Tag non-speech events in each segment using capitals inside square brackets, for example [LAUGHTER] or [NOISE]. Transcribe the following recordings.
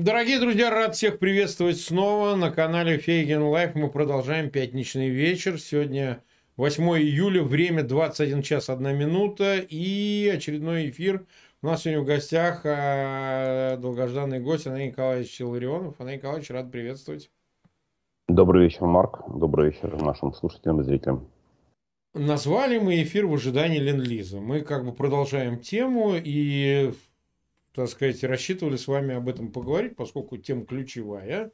Дорогие друзья, рад всех приветствовать снова на канале Фейгин Live. Мы продолжаем пятничный вечер. Сегодня 8 июля, время 21 час 1 минута и очередной эфир. У нас сегодня в гостях а, долгожданный гость Андрей Николаевич Илларионов. Андрей Николаевич, рад приветствовать. Добрый вечер, Марк. Добрый вечер нашим слушателям и зрителям. Назвали мы эфир в ожидании Ленд-Лиза. Мы как бы продолжаем тему и, так сказать, рассчитывали с вами об этом поговорить, поскольку тема ключевая.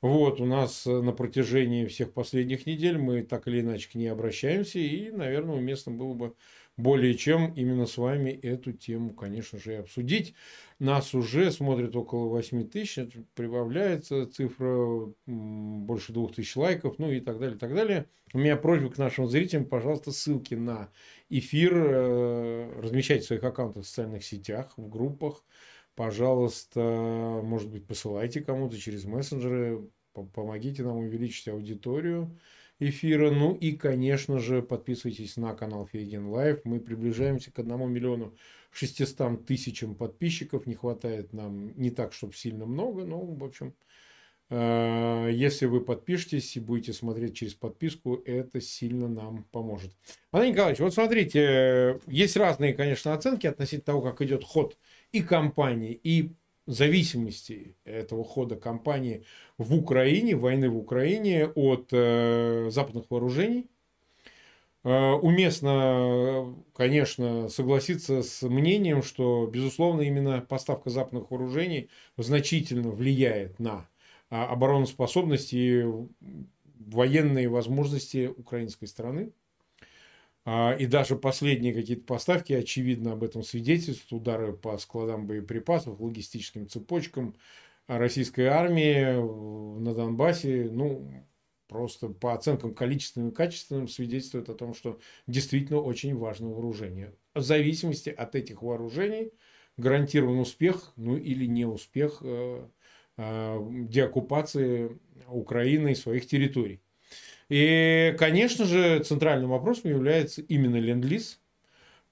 Вот, у нас на протяжении всех последних недель мы так или иначе к ней обращаемся, и, наверное, уместно было бы более чем именно с вами эту тему, конечно же, и обсудить. Нас уже смотрит около 8 тысяч, прибавляется цифра больше 2 тысяч лайков, ну и так далее, и так далее. У меня просьба к нашим зрителям, пожалуйста, ссылки на эфир э, размещайте в своих аккаунтах в социальных сетях, в группах. Пожалуйста, может быть, посылайте кому-то через мессенджеры, помогите нам увеличить аудиторию эфира. Ну и, конечно же, подписывайтесь на канал Фейгин Live. Мы приближаемся к 1 миллиону 600 тысячам подписчиков. Не хватает нам не так, чтобы сильно много, но, в общем, если вы подпишетесь и будете смотреть через подписку, это сильно нам поможет. Андрей Николаевич, вот смотрите, есть разные, конечно, оценки относительно того, как идет ход и компании, и зависимости этого хода кампании в Украине, войны в Украине от э, западных вооружений. Э, уместно, конечно, согласиться с мнением, что, безусловно, именно поставка западных вооружений значительно влияет на э, обороноспособность и военные возможности украинской страны. А, и даже последние какие-то поставки, очевидно, об этом свидетельствуют. Удары по складам боеприпасов, логистическим цепочкам российской армии на Донбассе, ну, просто по оценкам количественным и качественным свидетельствует о том, что действительно очень важно вооружение. В зависимости от этих вооружений гарантирован успех, ну или неуспех э, э, деоккупации Украины и своих территорий. И, конечно же, центральным вопросом является именно ленд-лиз,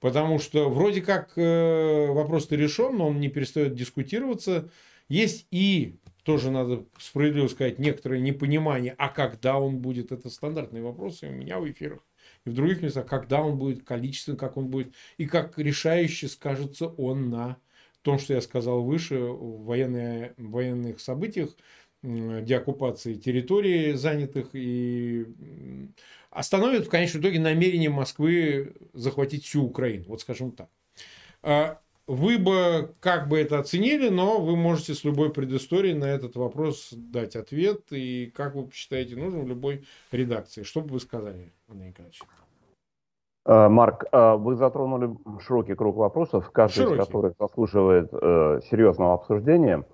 потому что вроде как э, вопрос-то решен, но он не перестает дискутироваться. Есть и, тоже надо справедливо сказать, некоторое непонимание, а когда он будет, это стандартные вопросы у меня в эфирах и в других местах, когда он будет, количество, как он будет, и как решающе скажется он на том, что я сказал выше, в военные, военных событиях, деоккупации территории занятых и остановит в конечном итоге намерение Москвы захватить всю Украину, вот скажем так. А вы бы как бы это оценили, но вы можете с любой предысторией на этот вопрос дать ответ, и как вы считаете нужным в любой редакции. Что бы вы сказали, Андрей Николаевич? А, Марк, а вы затронули широкий круг вопросов, каждый широкий. из которых заслуживает э, серьезного обсуждения.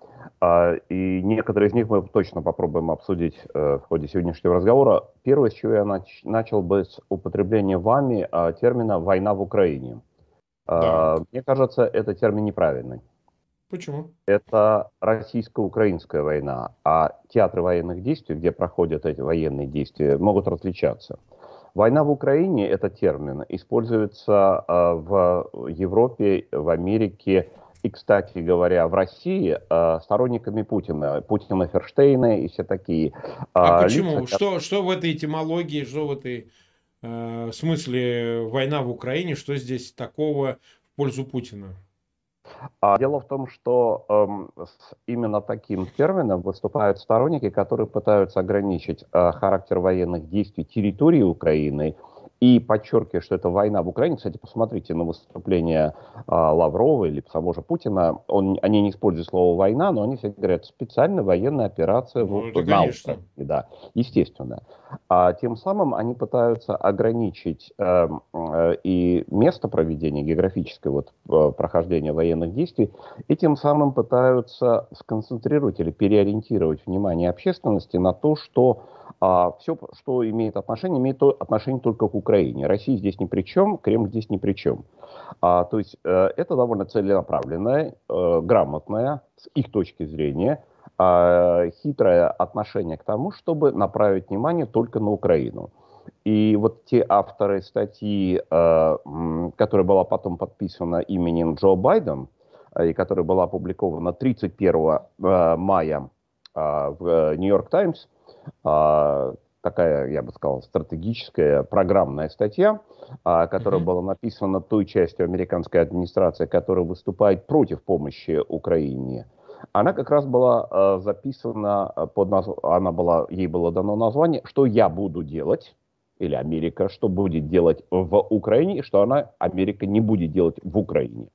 А, и некоторые из них мы точно попробуем обсудить э, в ходе сегодняшнего разговора. Первое, с чего я нач- начал бы с употребления вами а, термина «война в Украине». А, да. Мне кажется, это термин неправильный. Почему? Это российско-украинская война, а театры военных действий, где проходят эти военные действия, могут различаться. Война в Украине, этот термин, используется в Европе, в Америке, и, кстати говоря, в России э, сторонниками Путина, Путина Ферштейна и все такие. А, а почему? Лица, что, что в этой этимологии, что в этой э, смысле война в Украине, что здесь такого в пользу Путина? А дело в том, что э, с именно таким термином выступают сторонники, которые пытаются ограничить э, характер военных действий территории Украины и подчеркиваю, что это война в Украине. Кстати, посмотрите на выступление а, Лаврова или самого же Путина. Он, они не используют слово «война», но они все говорят «специальная военная операция ну, в, на Украине». Да, естественно. А тем самым они пытаются ограничить э, э, и место проведения, географическое вот, э, прохождения военных действий, и тем самым пытаются сконцентрировать или переориентировать внимание общественности на то, что а все, что имеет отношение, имеет то, отношение только к Украине. Россия здесь ни при чем, Кремль здесь ни при чем. А, то есть э, это довольно целенаправленное, э, грамотное, с их точки зрения, э, хитрое отношение к тому, чтобы направить внимание только на Украину. И вот те авторы статьи, э, которая была потом подписана именем Джо Байден, и которая была опубликована 31 мая в Нью-Йорк Таймс, такая, я бы сказал, стратегическая программная статья, которая mm-hmm. была написана той частью американской администрации, которая выступает против помощи Украине. Она как раз была записана под названием, она была, ей было дано название «Что я буду делать?» или Америка, что будет делать в Украине, и что она, Америка, не будет делать в Украине.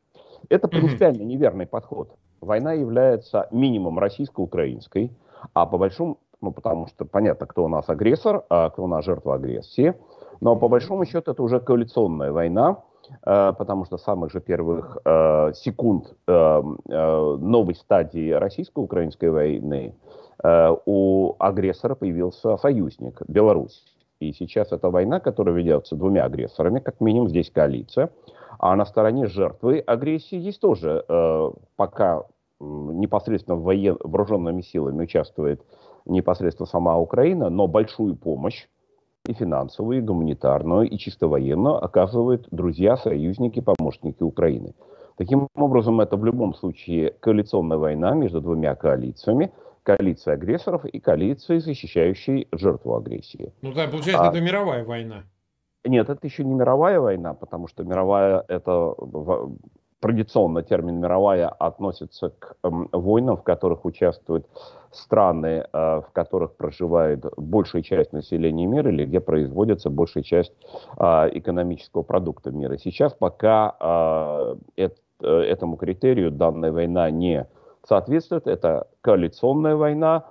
Это принципиально неверный подход. Война является минимум российско-украинской, а по большому ну, потому что понятно, кто у нас агрессор, а кто у нас жертва агрессии. Но по большому счету это уже коалиционная война, э, потому что с самых же первых э, секунд э, новой стадии российско-украинской войны у агрессора появился союзник Беларусь. И сейчас это война, которая ведется двумя агрессорами, как минимум здесь коалиция. А на стороне жертвы агрессии есть тоже, пока непосредственно воен... вооруженными силами участвует непосредственно сама Украина, но большую помощь и финансовую, и гуманитарную, и чисто военную оказывают друзья, союзники, помощники Украины. Таким образом, это в любом случае коалиционная война между двумя коалициями, коалиция агрессоров и коалиция, защищающей жертву агрессии. Ну да, получается, а, это мировая война. Нет, это еще не мировая война, потому что мировая это традиционно термин «мировая» относится к э, войнам, в которых участвуют страны, э, в которых проживает большая часть населения мира или где производится большая часть э, экономического продукта мира. Сейчас пока э, э, этому критерию данная война не соответствует. Это коалиционная война,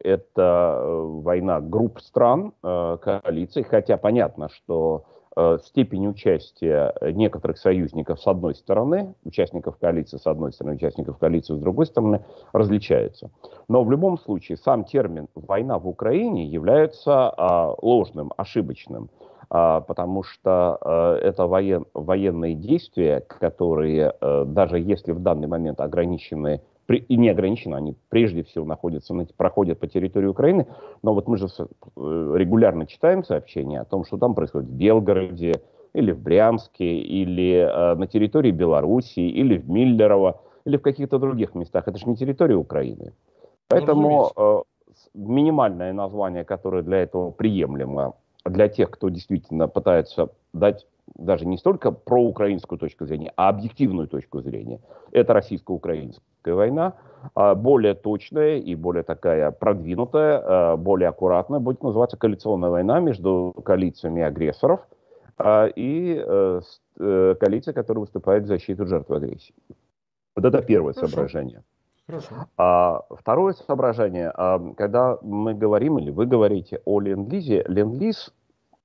это э, война групп стран, э, коалиций, хотя понятно, что степень участия некоторых союзников с одной стороны, участников коалиции с одной стороны, участников коалиции с другой стороны, различается. Но в любом случае сам термин «война в Украине» является а, ложным, ошибочным, а, потому что а, это воен, военные действия, которые даже если в данный момент ограничены и не ограничены, они прежде всего находятся, проходят по территории Украины, но вот мы же э, регулярно читаем сообщения о том, что там происходит в Белгороде, или в Брянске, или э, на территории Белоруссии, или в Миллерово, или в каких-то других местах. Это же не территория Украины. Поэтому э, минимальное название, которое для этого приемлемо, для тех, кто действительно пытается дать даже не столько проукраинскую точку зрения, а объективную точку зрения. Это российско-украинская война, а более точная и более такая продвинутая, а, более аккуратная будет называться коалиционная война между коалициями агрессоров а, и э, э, коалиция, которая выступает в защиту жертв агрессии. Вот это первое Хорошо. соображение. Хорошо. А, второе соображение, когда мы говорим или вы говорите о ленд-лизе, ленд-лиз,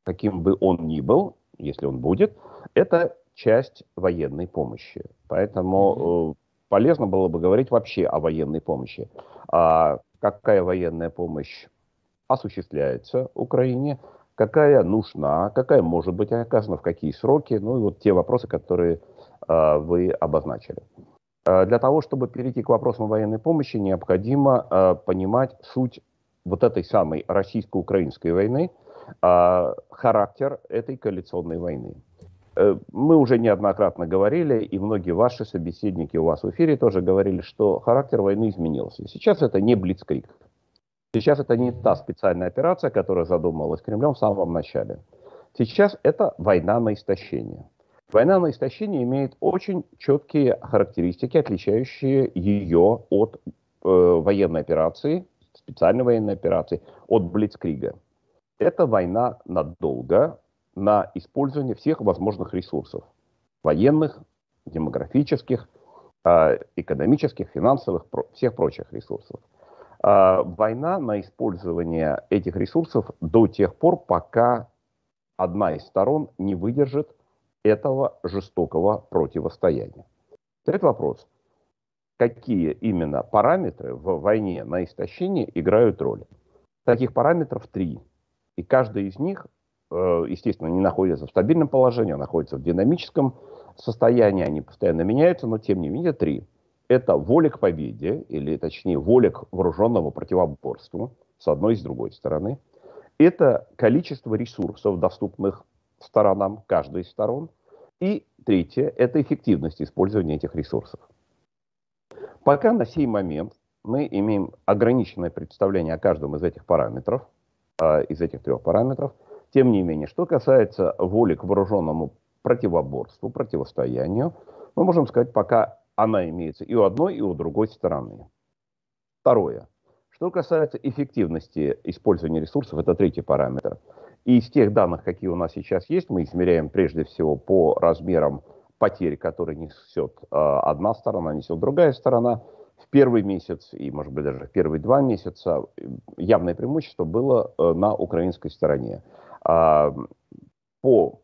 каким бы он ни был, если он будет, это часть военной помощи. Поэтому полезно было бы говорить вообще о военной помощи. А какая военная помощь осуществляется Украине, какая нужна, какая может быть оказана, в какие сроки, ну и вот те вопросы, которые э, вы обозначили. Э, для того, чтобы перейти к вопросам военной помощи, необходимо э, понимать суть вот этой самой российско-украинской войны – характер этой коалиционной войны. Э, мы уже неоднократно говорили, и многие ваши собеседники у вас в эфире тоже говорили, что характер войны изменился. Сейчас это не блицкрик. Сейчас это не та специальная операция, которая задумывалась Кремлем в самом начале. Сейчас это война на истощение. Война на истощение имеет очень четкие характеристики, отличающие ее от э, военной операции, специальной военной операции, от Блицкрига. Это война надолго на использование всех возможных ресурсов. Военных, демографических, а, экономических, финансовых, всех прочих ресурсов. А, война на использование этих ресурсов до тех пор, пока одна из сторон не выдержит этого жестокого противостояния. Третий вопрос. Какие именно параметры в войне на истощение играют роль? Таких параметров три. И каждый из них, естественно, не находится в стабильном положении, а находится в динамическом состоянии, они постоянно меняются, но тем не менее три. Это воля к победе, или точнее воля к вооруженному противоборству, с одной и с другой стороны. Это количество ресурсов, доступных сторонам, каждой из сторон. И третье – это эффективность использования этих ресурсов. Пока на сей момент мы имеем ограниченное представление о каждом из этих параметров, э, из этих трех параметров. Тем не менее, что касается воли к вооруженному противоборству, противостоянию, мы можем сказать, пока она имеется и у одной, и у другой стороны. Второе. Что касается эффективности использования ресурсов, это третий параметр. И из тех данных, какие у нас сейчас есть, мы измеряем прежде всего по размерам потерь, которые несет э, одна сторона, несет другая сторона. В первый месяц и, может быть, даже в первые два месяца явное преимущество было э, на украинской стороне. А, по,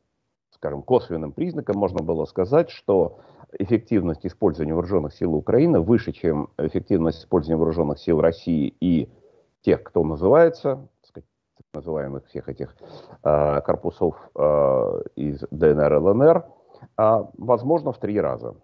скажем, косвенным признакам можно было сказать, что эффективность использования вооруженных сил Украины выше, чем эффективность использования вооруженных сил России и тех, кто называется, так называемых всех этих э, корпусов э, из ДНР, ЛНР, э, возможно, в три раза.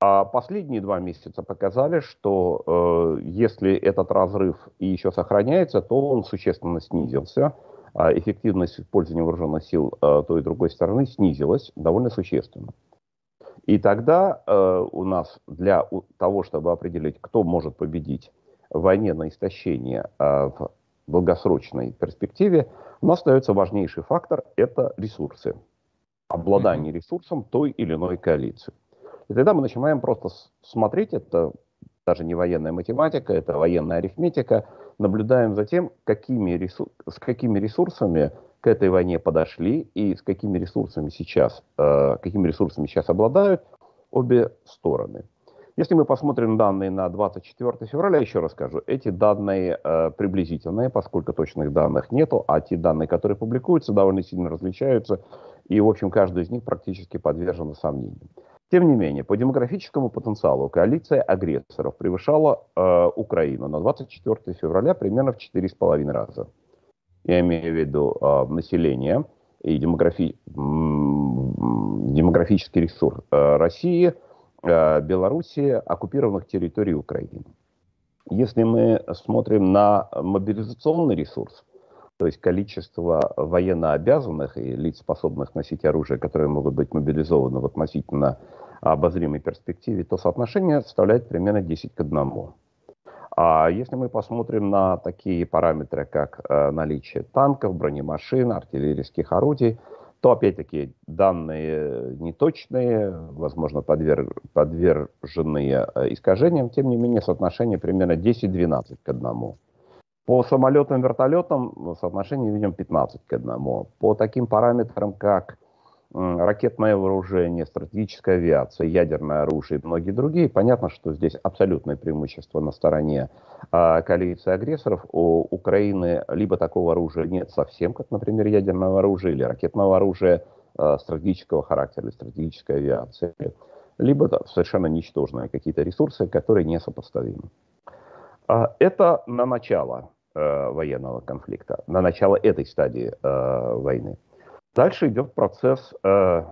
А последние два месяца показали, что э, если этот разрыв и еще сохраняется, то он существенно снизился. А эффективность использования вооруженных сил э, той и другой стороны снизилась довольно существенно. И тогда э, у нас для того, чтобы определить, кто может победить в войне на истощение э, в долгосрочной перспективе, у нас остается важнейший фактор – это ресурсы. Обладание ресурсом той или иной коалиции. И тогда мы начинаем просто смотреть, это даже не военная математика, это военная арифметика, наблюдаем за тем, какими ресур... с какими ресурсами к этой войне подошли и с какими ресурсами сейчас, э, какими ресурсами сейчас обладают обе стороны. Если мы посмотрим данные на 24 февраля, еще раз скажу, эти данные э, приблизительные, поскольку точных данных нету, а те данные, которые публикуются, довольно сильно различаются, и, в общем, каждый из них практически подвержен сомнениям. Тем не менее, по демографическому потенциалу коалиция агрессоров превышала э, Украину на 24 февраля примерно в 4,5 раза я имею в виду э, население и демографи... демографический ресурс э, России, э, Белоруссии, оккупированных территорий Украины. Если мы смотрим на мобилизационный ресурс, то есть количество военнообязанных и лиц, способных носить оружие, которые могут быть мобилизованы в относительно обозримой перспективе, то соотношение составляет примерно 10 к 1. А если мы посмотрим на такие параметры, как э, наличие танков, бронемашин, артиллерийских орудий, то опять-таки данные неточные, возможно, подверг, подверженные э, искажениям, тем не менее соотношение примерно 10-12 к 1. По самолетам, вертолетам соотношение видим 15 к 1. По таким параметрам, как ракетное вооружение, стратегическая авиация, ядерное оружие и многие другие, понятно, что здесь абсолютное преимущество на стороне э, коалиции агрессоров. У Украины либо такого оружия нет совсем, как, например, ядерного оружия или ракетного оружия э, стратегического характера или стратегической авиации, либо да, совершенно ничтожные какие-то ресурсы, которые несопоставимы. Э, это на начало э, военного конфликта, на начало этой стадии э, войны. Дальше идет процесс э,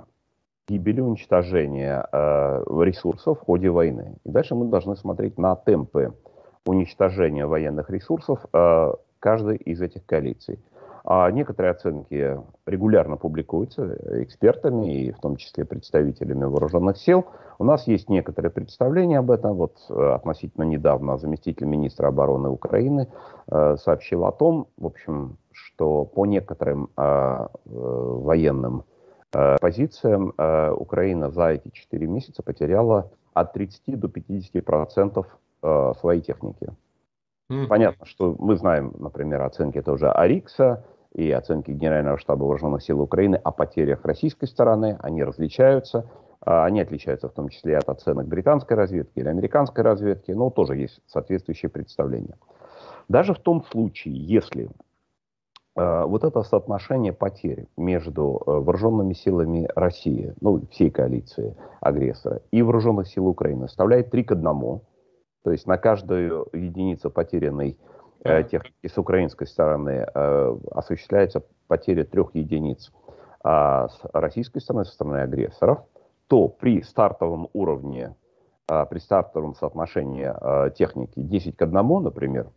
гибели, уничтожения э, ресурсов в ходе войны. И дальше мы должны смотреть на темпы уничтожения военных ресурсов э, каждой из этих коалиций. А некоторые оценки регулярно публикуются экспертами и в том числе представителями вооруженных сил. У нас есть некоторые представления об этом. Вот э, относительно недавно заместитель министра обороны Украины э, сообщил о том, в общем, что по некоторым э, военным позициям Украина за эти 4 месяца потеряла от 30 до 50 процентов своей техники. Mm-hmm. Понятно, что мы знаем, например, оценки тоже Арикса и оценки Генерального штаба вооруженных сил Украины о потерях российской стороны, они различаются. А, они отличаются в том числе от оценок британской разведки или американской разведки, но тоже есть соответствующие представления. Даже в том случае, если э, вот это соотношение потерь между э, вооруженными силами России, ну, всей коалиции агрессора, и вооруженных сил Украины составляет 3 к 1, то есть на каждую единицу потерянной э, техники с украинской стороны э, осуществляется потеря трех единиц. А с российской стороны, со стороны агрессоров, то при стартовом уровне, э, при стартовом соотношении э, техники 10 к 1, например,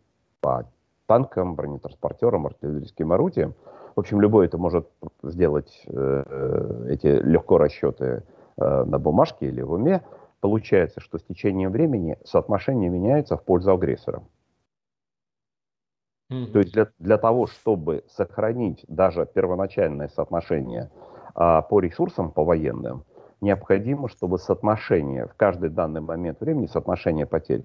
по танкам, бронетранспортерам, артиллерийским орудиям, в общем, любой это может сделать, э, эти легко расчеты э, на бумажке или в уме, получается, что с течением времени соотношение меняется в пользу агрессора. То есть для, для того, чтобы сохранить даже первоначальное соотношение а, по ресурсам, по военным, необходимо, чтобы соотношение в каждый данный момент времени, соотношение потерь,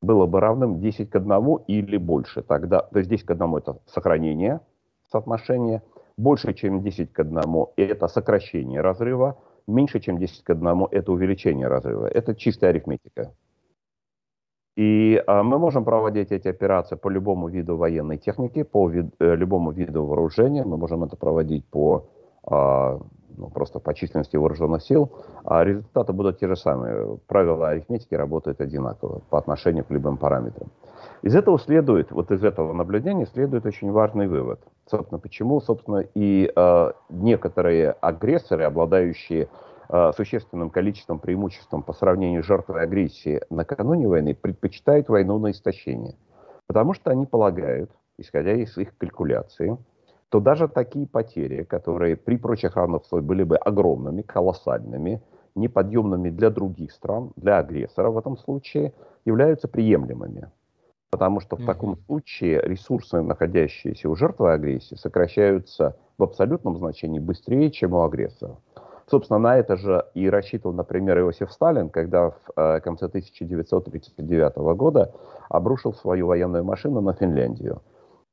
было бы равным 10 к 1 или больше. Тогда, то есть 10 к 1 это сохранение соотношения, больше, чем 10 к 1 это сокращение разрыва, меньше, чем 10 к 1 это увеличение разрыва. Это чистая арифметика. И а, мы можем проводить эти операции по любому виду военной техники, по вид, э, любому виду вооружения. Мы можем это проводить по а, ну, просто по численности вооруженных сил, а результаты будут те же самые. Правила арифметики работают одинаково по отношению к любым параметрам. Из этого следует, вот из этого наблюдения следует очень важный вывод. Собственно, почему, собственно, и э, некоторые агрессоры, обладающие э, существенным количеством преимуществом по сравнению с жертвой агрессии накануне войны, предпочитают войну на истощение. Потому что они полагают, исходя из их калькуляции, то даже такие потери, которые при прочих равных условиях были бы огромными, колоссальными, неподъемными для других стран, для агрессора в этом случае, являются приемлемыми. Потому что в таком случае ресурсы, находящиеся у жертвы агрессии, сокращаются в абсолютном значении быстрее, чем у агрессора. Собственно, на это же и рассчитывал, например, Иосиф Сталин, когда в э, конце 1939 года обрушил свою военную машину на Финляндию.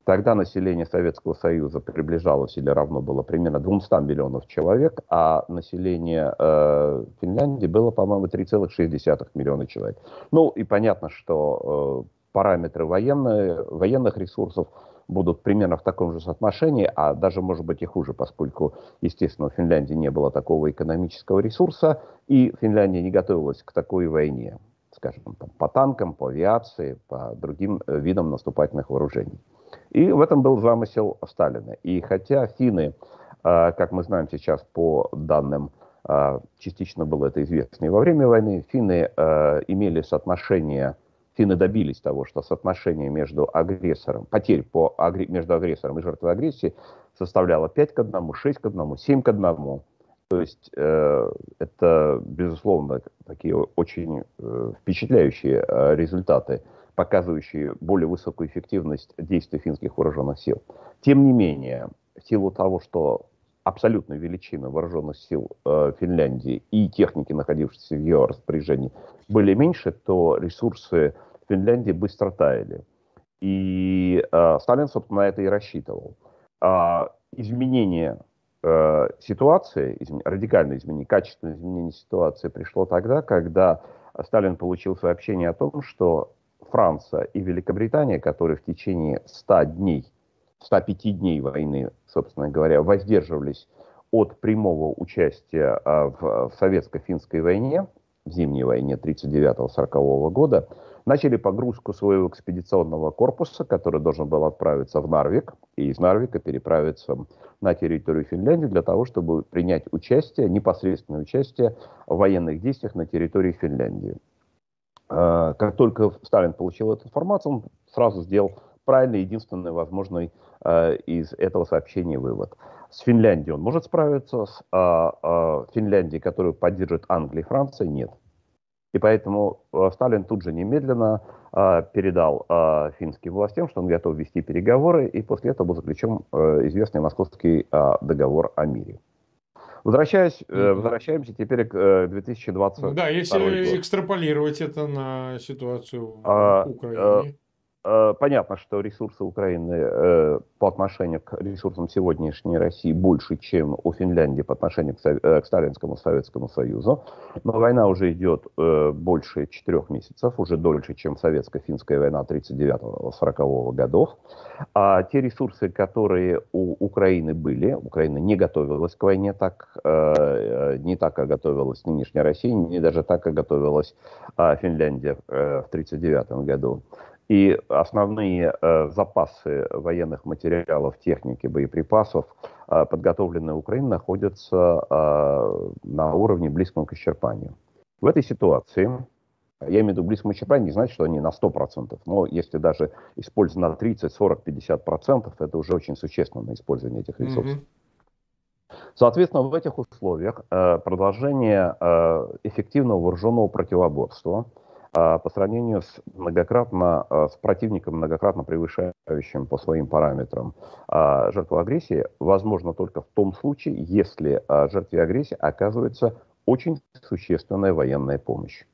Тогда население Советского Союза приближалось или равно было примерно 200 миллионов человек, а население э, Финляндии было, по-моему, 3,6 миллиона человек. Ну и понятно, что э, параметры военные, военных ресурсов будут примерно в таком же соотношении, а даже, может быть, и хуже, поскольку, естественно, в Финляндии не было такого экономического ресурса, и Финляндия не готовилась к такой войне, скажем, там, по танкам, по авиации, по другим э, видам наступательных вооружений. И в этом был замысел Сталина. И хотя финны, а, как мы знаем сейчас по данным, а, частично было это известно и во время войны, финны а, имели соотношение, финны добились того, что соотношение между агрессором, потерь по, между агрессором и жертвой агрессии составляло 5 к 1, 6 к 1, 7 к 1. То есть э, это, безусловно, такие очень э, впечатляющие э, результаты показывающие более высокую эффективность действий финских вооруженных сил. Тем не менее, в силу того, что абсолютная величина вооруженных сил э, Финляндии и техники, находившиеся в ее распоряжении, были меньше, то ресурсы Финляндии быстро таяли. И э, Сталин, собственно, на это и рассчитывал. А изменение э, ситуации, измен... радикальное изменение, качественное изменение ситуации пришло тогда, когда Сталин получил сообщение о том, что Франция и Великобритания, которые в течение 100 дней, 105 дней войны, собственно говоря, воздерживались от прямого участия а, в советско-финской войне, в зимней войне 1939-1940 года, начали погрузку своего экспедиционного корпуса, который должен был отправиться в Нарвик, и из Нарвика переправиться на территорию Финляндии для того, чтобы принять участие, непосредственное участие в военных действиях на территории Финляндии. А, как только Сталин получил эту информацию, он сразу сделал правильный, единственный возможный а, из этого сообщения вывод. С Финляндией он может справиться, с а, Финляндией, которую поддерживает Англия и Франция, нет. И поэтому Сталин тут же немедленно передал финским властям, что он готов вести переговоры, и после этого был заключен известный московский договор о мире. Возвращаясь, mm-hmm. возвращаемся теперь к 2020. Э, да, если год. экстраполировать это на ситуацию в а, Украине. Э, понятно, что ресурсы Украины э, по отношению к ресурсам сегодняшней России больше, чем у Финляндии по отношению к, э, Сталинскому Советскому Союзу. Но война уже идет больше четырех месяцев, уже дольше, чем советско-финская война 39-40 годов. А те ресурсы, которые у Украины были, Украина не готовилась к войне так, не так, как готовилась нынешняя Россия, не даже так, как готовилась Финляндия в 1939 году. И основные э, запасы военных материалов, техники, боеприпасов, э, подготовленные Украиной, находятся э, на уровне близком к исчерпанию. В этой ситуации, я имею в виду близком к исчерпанию, не значит, что они на 100%, но если даже использовать на 30, 40, 50%, это уже очень существенное использование этих ресурсов. Mm-hmm. Соответственно, в этих условиях э, продолжение э, эффективного вооруженного противоборства по сравнению с многократно с противником, многократно превышающим по своим параметрам жертву агрессии, возможно только в том случае, если жертве агрессии оказывается очень существенная военная помощь.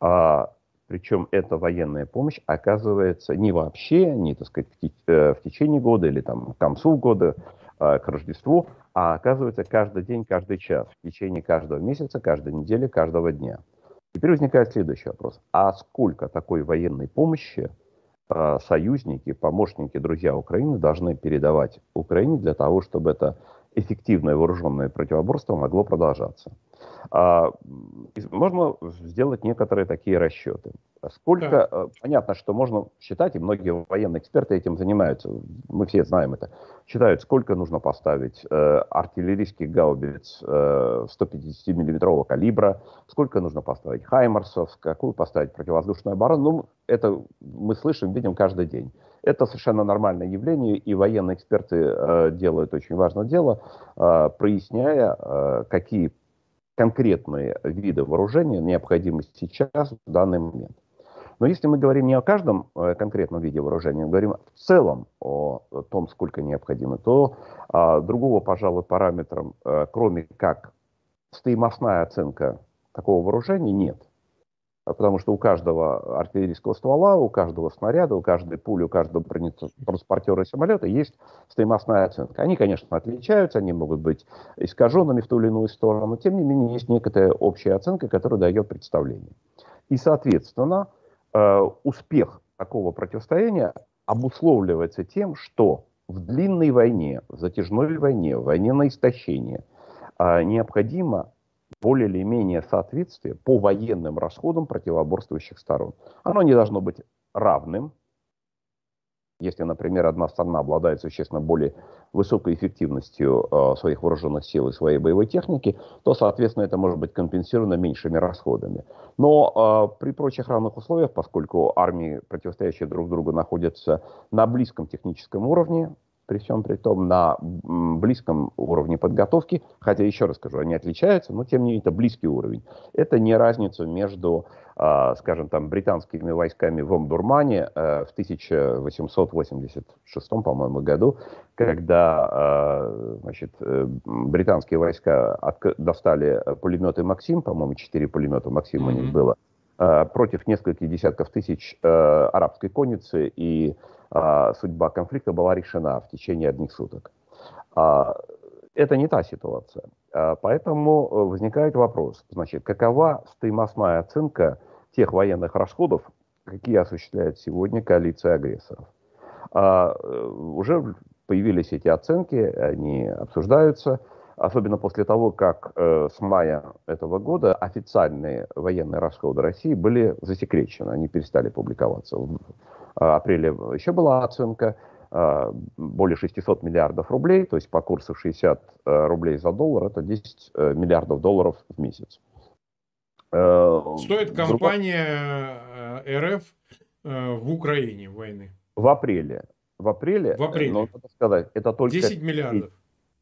А, причем эта военная помощь оказывается не вообще, не, так сказать, в, в течение года или там к концу года, к Рождеству, а оказывается каждый день, каждый час, в течение каждого месяца, каждой недели, каждого дня. Теперь возникает следующий вопрос. А сколько такой военной помощи э, союзники, помощники, друзья Украины должны передавать Украине для того, чтобы это эффективное вооруженное противоборство могло продолжаться? А, можно сделать некоторые такие расчеты. Сколько, да. Э, понятно, что можно считать, и многие военные эксперты этим занимаются, мы все знаем это, считают, сколько нужно поставить э, артиллерийских гаубиц э, 150 миллиметрового калибра, сколько нужно поставить хаймарсов, какую поставить противовоздушную оборону. Ну, это мы слышим, видим каждый день. Это совершенно нормальное явление, и военные эксперты э, делают очень важное дело, э, проясняя, э, какие конкретные виды вооружения необходимы сейчас, в данный момент. Но если мы говорим не о каждом э, конкретном виде вооружения, мы говорим в целом о том, сколько необходимо, то а, другого, пожалуй, параметра, а, кроме как стоимостная оценка такого вооружения, нет. А потому что у каждого артиллерийского ствола, у каждого снаряда, у каждой пули, у каждого транспортера самолета есть стоимостная оценка. Они, конечно, отличаются, они могут быть искаженными в ту или иную сторону, но тем не менее есть некая общая оценка, которая дает представление. И, соответственно, э, успех такого противостояния обусловливается тем, что в длинной войне, в затяжной войне, в войне на истощение э, необходимо более или менее соответствие по военным расходам противоборствующих сторон. Оно не должно быть равным. Если, например, одна сторона обладает существенно более высокой эффективностью э, своих вооруженных сил и своей боевой техники, то, соответственно, это может быть компенсировано меньшими расходами. Но э, при прочих равных условиях, поскольку армии, противостоящие друг другу, находятся на близком техническом уровне, при всем при том на близком уровне подготовки, хотя еще раз скажу, они отличаются, но тем не менее это близкий уровень. Это не разница между, а, скажем, там, британскими войсками в Омдурмане э, в 1886, по-моему, году, когда а, значит, э, британские войска достали пулеметы «Максим», по-моему, четыре пулемета «Максим» у них было, против нескольких десятков тысяч э, арабской конницы и а, судьба конфликта была решена в течение одних суток. А, это не та ситуация. А, поэтому э, возникает вопрос, значит, какова стоимостная оценка тех военных расходов, какие осуществляет сегодня коалиция агрессоров. Э, уже появились эти оценки, они обсуждаются, особенно после того, как э, с мая этого года официальные военные расходы России были засекречены, они перестали публиковаться Э, апреле еще была оценка э, более 600 миллиардов рублей, то есть по курсу 60 э, рублей за доллар, это 10 миллиардов долларов в месяц. Стоит компания РФ в Украине войны? В апреле. В апреле, в апреле. Но, надо сказать, это только... 10 миллиардов.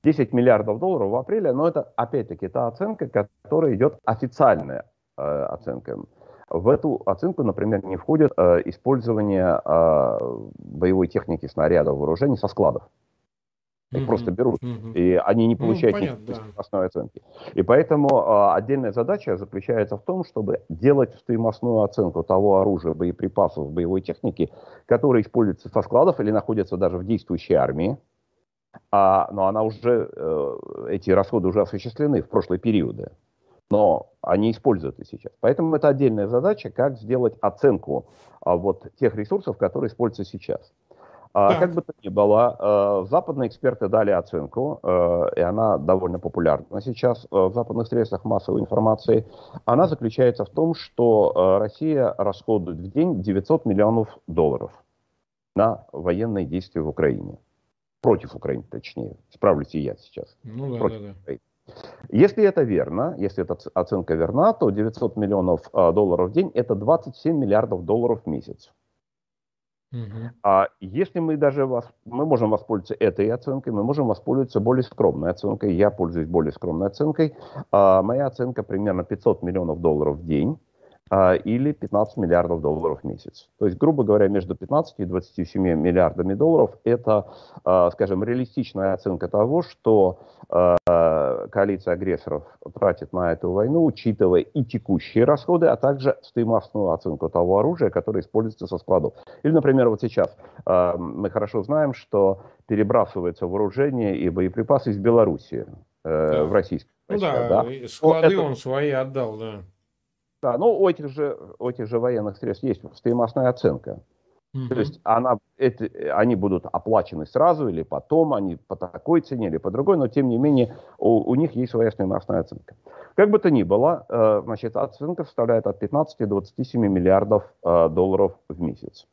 10 миллиардов долларов в апреле, но это опять-таки та оценка, которая идет официальная э, оценка. В эту оценку, например, не входит э, использование э, боевой техники, снарядов, вооружений со складов. Их mm-hmm. просто берут, mm-hmm. и они не ну, получают ну, понятно, да. основной оценки. И поэтому э, отдельная задача заключается в том, чтобы делать стоимостную оценку того оружия, боеприпасов, боевой техники, которые используются со складов или находятся даже в действующей армии, а, но она уже, э, эти расходы уже осуществлены в прошлые периоды но они используют и сейчас. Поэтому это отдельная задача, как сделать оценку а, вот тех ресурсов, которые используются сейчас. А, как бы то ни было, а, западные эксперты дали оценку, а, и она довольно популярна сейчас в западных средствах массовой информации. Она заключается в том, что Россия расходует в день 900 миллионов долларов на военные действия в Украине. Против Украины, точнее. Справлюсь и я сейчас. Ну да, Против да, да. Украины. Если это верно, если эта оценка верна, то 900 миллионов а, долларов в день – это 27 миллиардов долларов в месяц. Угу. А если мы даже вас, мы можем воспользоваться этой оценкой, мы можем воспользоваться более скромной оценкой. Я пользуюсь более скромной оценкой. А, моя оценка примерно 500 миллионов долларов в день. А, или 15 миллиардов долларов в месяц. То есть, грубо говоря, между 15 и 27 миллиардами долларов это, а, скажем, реалистичная оценка того, что а, коалиция агрессоров тратит на эту войну, учитывая и текущие расходы, а также стоимостную оценку того оружия, которое используется со складов. Или, например, вот сейчас мы хорошо знаем, что перебрасывается вооружение и боеприпасы из Белоруссии э, да. в российские ну, да, да, склады это... он свои отдал, да. Да, но у этих же, у этих же военных средств есть стоимостная оценка. Угу. То есть она, это, они будут оплачены сразу или потом, они по такой цене или по другой, но тем не менее у, у них есть своя стоимостная оценка. Как бы то ни было, э, значит, оценка составляет от 15 до 27 миллиардов э, долларов в месяц.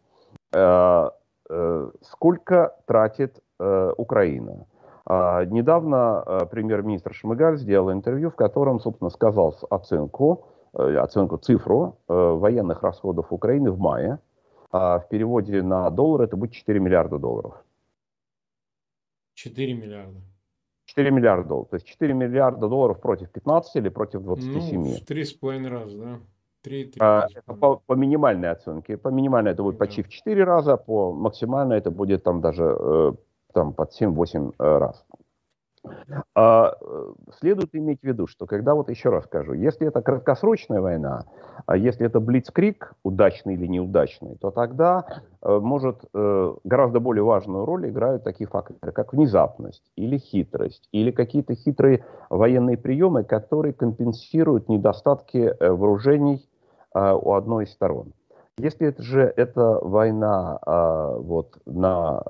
Э, э, сколько тратит э, Украина? Э, недавно э, премьер-министр Шмыгаль сделал интервью, в котором, собственно, сказал оценку оценку, цифру э, военных расходов Украины в мае. А в переводе на доллар это будет 4 миллиарда долларов. 4 миллиарда. 4 миллиарда долларов. То есть 4 миллиарда долларов против 15 или против 27? Ну, в 3,5 раза, да? 3, 3, а, по, по минимальной оценке. По минимальной это будет да. почти в 4 раза, по максимальной это будет там даже э, там под 7-8 раз. А, э, следует иметь в виду, что когда, вот еще раз скажу, если это краткосрочная война, а если это блицкрик, удачный или неудачный, то тогда э, может э, гораздо более важную роль играют такие факторы, как внезапность или хитрость, или какие-то хитрые военные приемы, которые компенсируют недостатки вооружений у одной из сторон. Если это же это война вот, на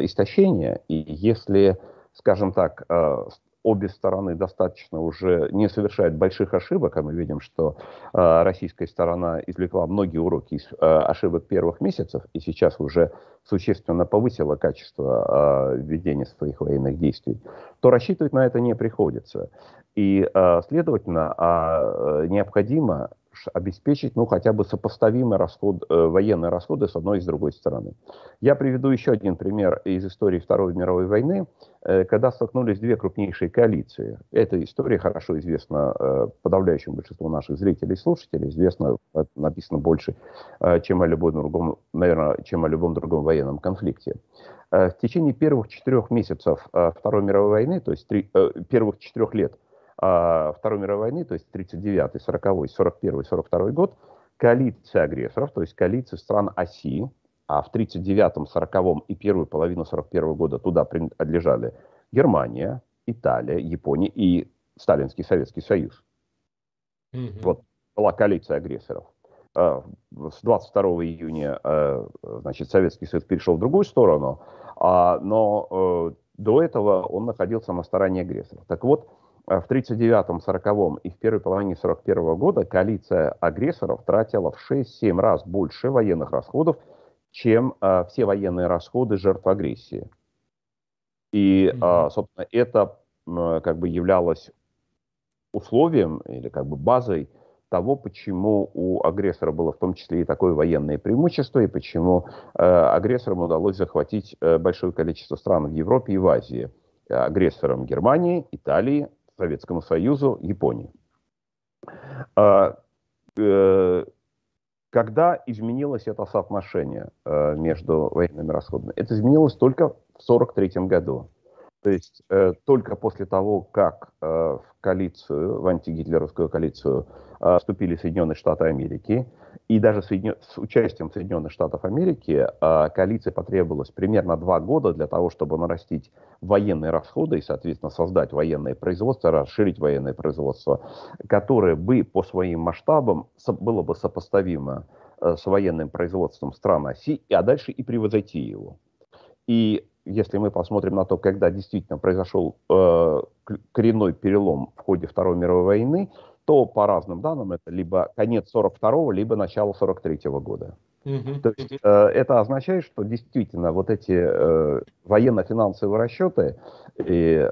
истощение, и если скажем так, э, обе стороны достаточно уже не совершают больших ошибок, а мы видим, что э, российская сторона извлекла многие уроки из э, ошибок первых месяцев и сейчас уже существенно повысила качество ведения своих военных действий, то рассчитывать на это не приходится. И, следовательно, а, необходимо обеспечить, ну, хотя бы сопоставимые расход, э, военные расходы с одной и с другой стороны. Я приведу еще один пример из истории Второй мировой войны, э, когда столкнулись две крупнейшие коалиции. Эта история хорошо известна э, подавляющему большинству наших зрителей и слушателей, известна, написано больше, чем о любом другом, наверное, чем о любом другом военном конфликте. В течение первых четырех месяцев Второй мировой войны, то есть три, первых четырех лет, Второй мировой войны, то есть 39-й, 40-й, 41-й, 42 год, коалиция агрессоров, то есть коалиция стран оси, а в 39-м, 40-м и первую половину 41 -го года туда принадлежали Германия, Италия, Япония и Сталинский Советский Союз. Mm-hmm. Вот была коалиция агрессоров. А, с 22 июня а, значит, Советский Союз перешел в другую сторону, но э, до этого он находился на стороне агрессоров. Так вот, в 1939-м, 40-м и в первой половине 41 -го года коалиция агрессоров тратила в 6-7 раз больше военных расходов, чем э, все военные расходы жертв агрессии. И, э, собственно, это э, как бы являлось условием или как бы базой того, почему у агрессора было в том числе и такое военное преимущество, и почему э, агрессорам удалось захватить э, большое количество стран в Европе и в Азии. Агрессорам Германии, Италии, Советскому Союзу, Японии. А, э, когда изменилось это соотношение э, между военными расходами? Это изменилось только в 1943 году. То есть э, только после того, как в коалицию, в антигитлеровскую коалицию вступили Соединенные Штаты Америки, и даже Соединен... с участием Соединенных Штатов Америки э, коалиции потребовалось примерно два года для того, чтобы нарастить военные расходы и, соответственно, создать военное производство, расширить военное производство, которое бы по своим масштабам было бы сопоставимо э, с военным производством стран оси, а дальше и превзойти его. И если мы посмотрим на то, когда действительно произошел э, коренной перелом в ходе Второй мировой войны, то по разным данным это либо конец 42-го, либо начало 43-го года. Uh-huh. То есть э, это означает, что действительно вот эти э, военно-финансовые расчеты э,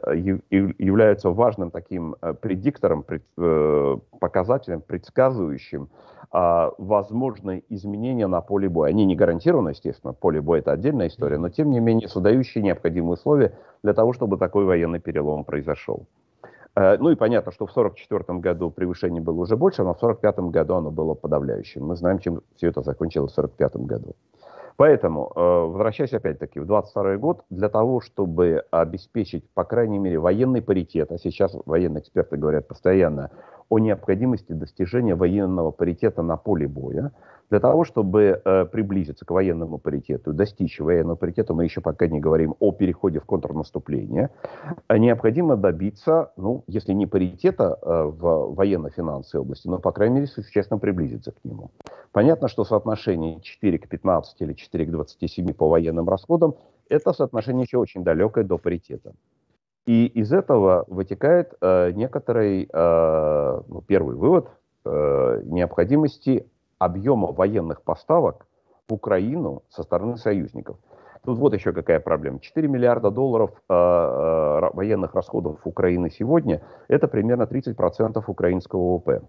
являются важным таким э, предиктором, пред, э, показателем, предсказывающим а, возможные изменения на поле боя. Они не гарантированы, естественно, поле боя это отдельная история, но тем не менее создающие необходимые условия для того, чтобы такой военный перелом произошел. Э, ну и понятно, что в 1944 году превышение было уже больше, но в 1945 году оно было подавляющим. Мы знаем, чем все это закончилось в 1945 году. Поэтому, э, возвращаясь опять-таки в 22 год, для того, чтобы обеспечить, по крайней мере, военный паритет, а сейчас военные эксперты говорят постоянно о необходимости достижения военного паритета на поле боя, для того, чтобы э, приблизиться к военному паритету, достичь военного паритета, мы еще пока не говорим о переходе в контрнаступление, необходимо добиться, ну, если не паритета э, в военно-финансовой области, но, по крайней мере, существенно приблизиться к нему. Понятно, что соотношение 4 к 15 или 4 к 27 по военным расходам, это соотношение еще очень далекое до паритета. И из этого вытекает э, некоторый, э, ну, первый вывод, э, необходимости объема военных поставок в Украину со стороны союзников. Тут вот еще какая проблема. 4 миллиарда долларов э, э, военных расходов Украины сегодня – это примерно 30% украинского ВВП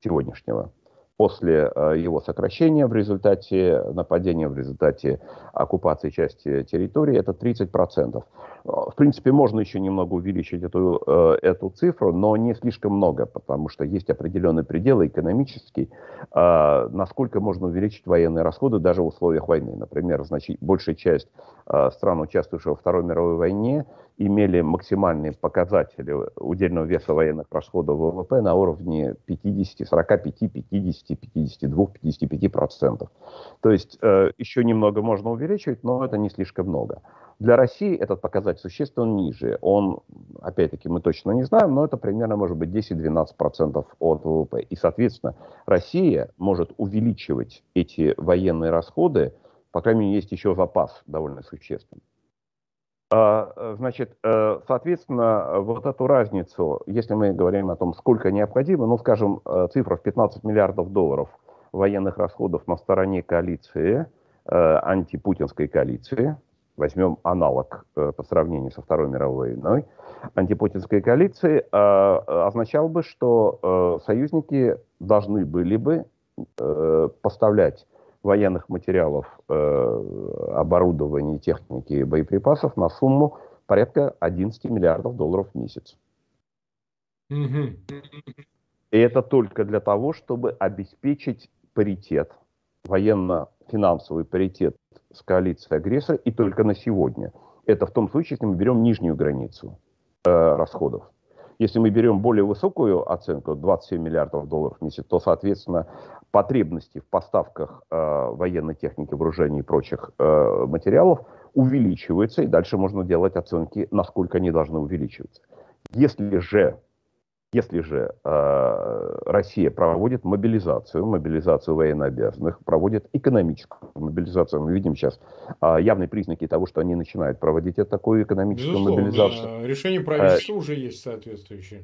сегодняшнего после э, его сокращения в результате нападения, в результате оккупации части территории, это 30%. В принципе, можно еще немного увеличить эту, э, эту цифру, но не слишком много, потому что есть определенный предел экономический, э, насколько можно увеличить военные расходы даже в условиях войны. Например, значит, большая часть стран, участвующих во Второй мировой войне, имели максимальные показатели удельного веса военных расходов ВВП на уровне 50, 45, 50, 52, 55 процентов. То есть э, еще немного можно увеличивать, но это не слишком много. Для России этот показатель существенно ниже. Он, опять-таки, мы точно не знаем, но это примерно может быть 10-12 процентов от ВВП. И, соответственно, Россия может увеличивать эти военные расходы, по крайней мере, есть еще запас довольно существенный. А, э, значит, э, соответственно, вот эту разницу, если мы говорим о том, сколько необходимо, ну, скажем, э, цифра в 15 миллиардов долларов военных расходов на стороне коалиции, антипутинской коалиции, возьмем аналог по сравнению со Второй мировой войной, антипутинской коалиции, означал бы, что союзники должны были бы поставлять военных материалов, э, оборудования, техники и боеприпасов на сумму порядка 11 миллиардов долларов в месяц. И это только для того, чтобы обеспечить паритет, военно-финансовый паритет с коалицией агрессора, и только на сегодня. Это в том случае, если мы берем нижнюю границу э, расходов. Если мы берем более высокую оценку, 27 миллиардов долларов в месяц, то, соответственно, потребности в поставках э, военной техники, вооружений и прочих э, материалов увеличиваются, и дальше можно делать оценки, насколько они должны увеличиваться. Если же, если же э, Россия проводит мобилизацию, мобилизацию военнообязанных, проводит экономическую мобилизацию, мы видим сейчас э, явные признаки того, что они начинают проводить такую экономическую Безусловно, мобилизацию. Решение правительства э, уже есть соответствующее.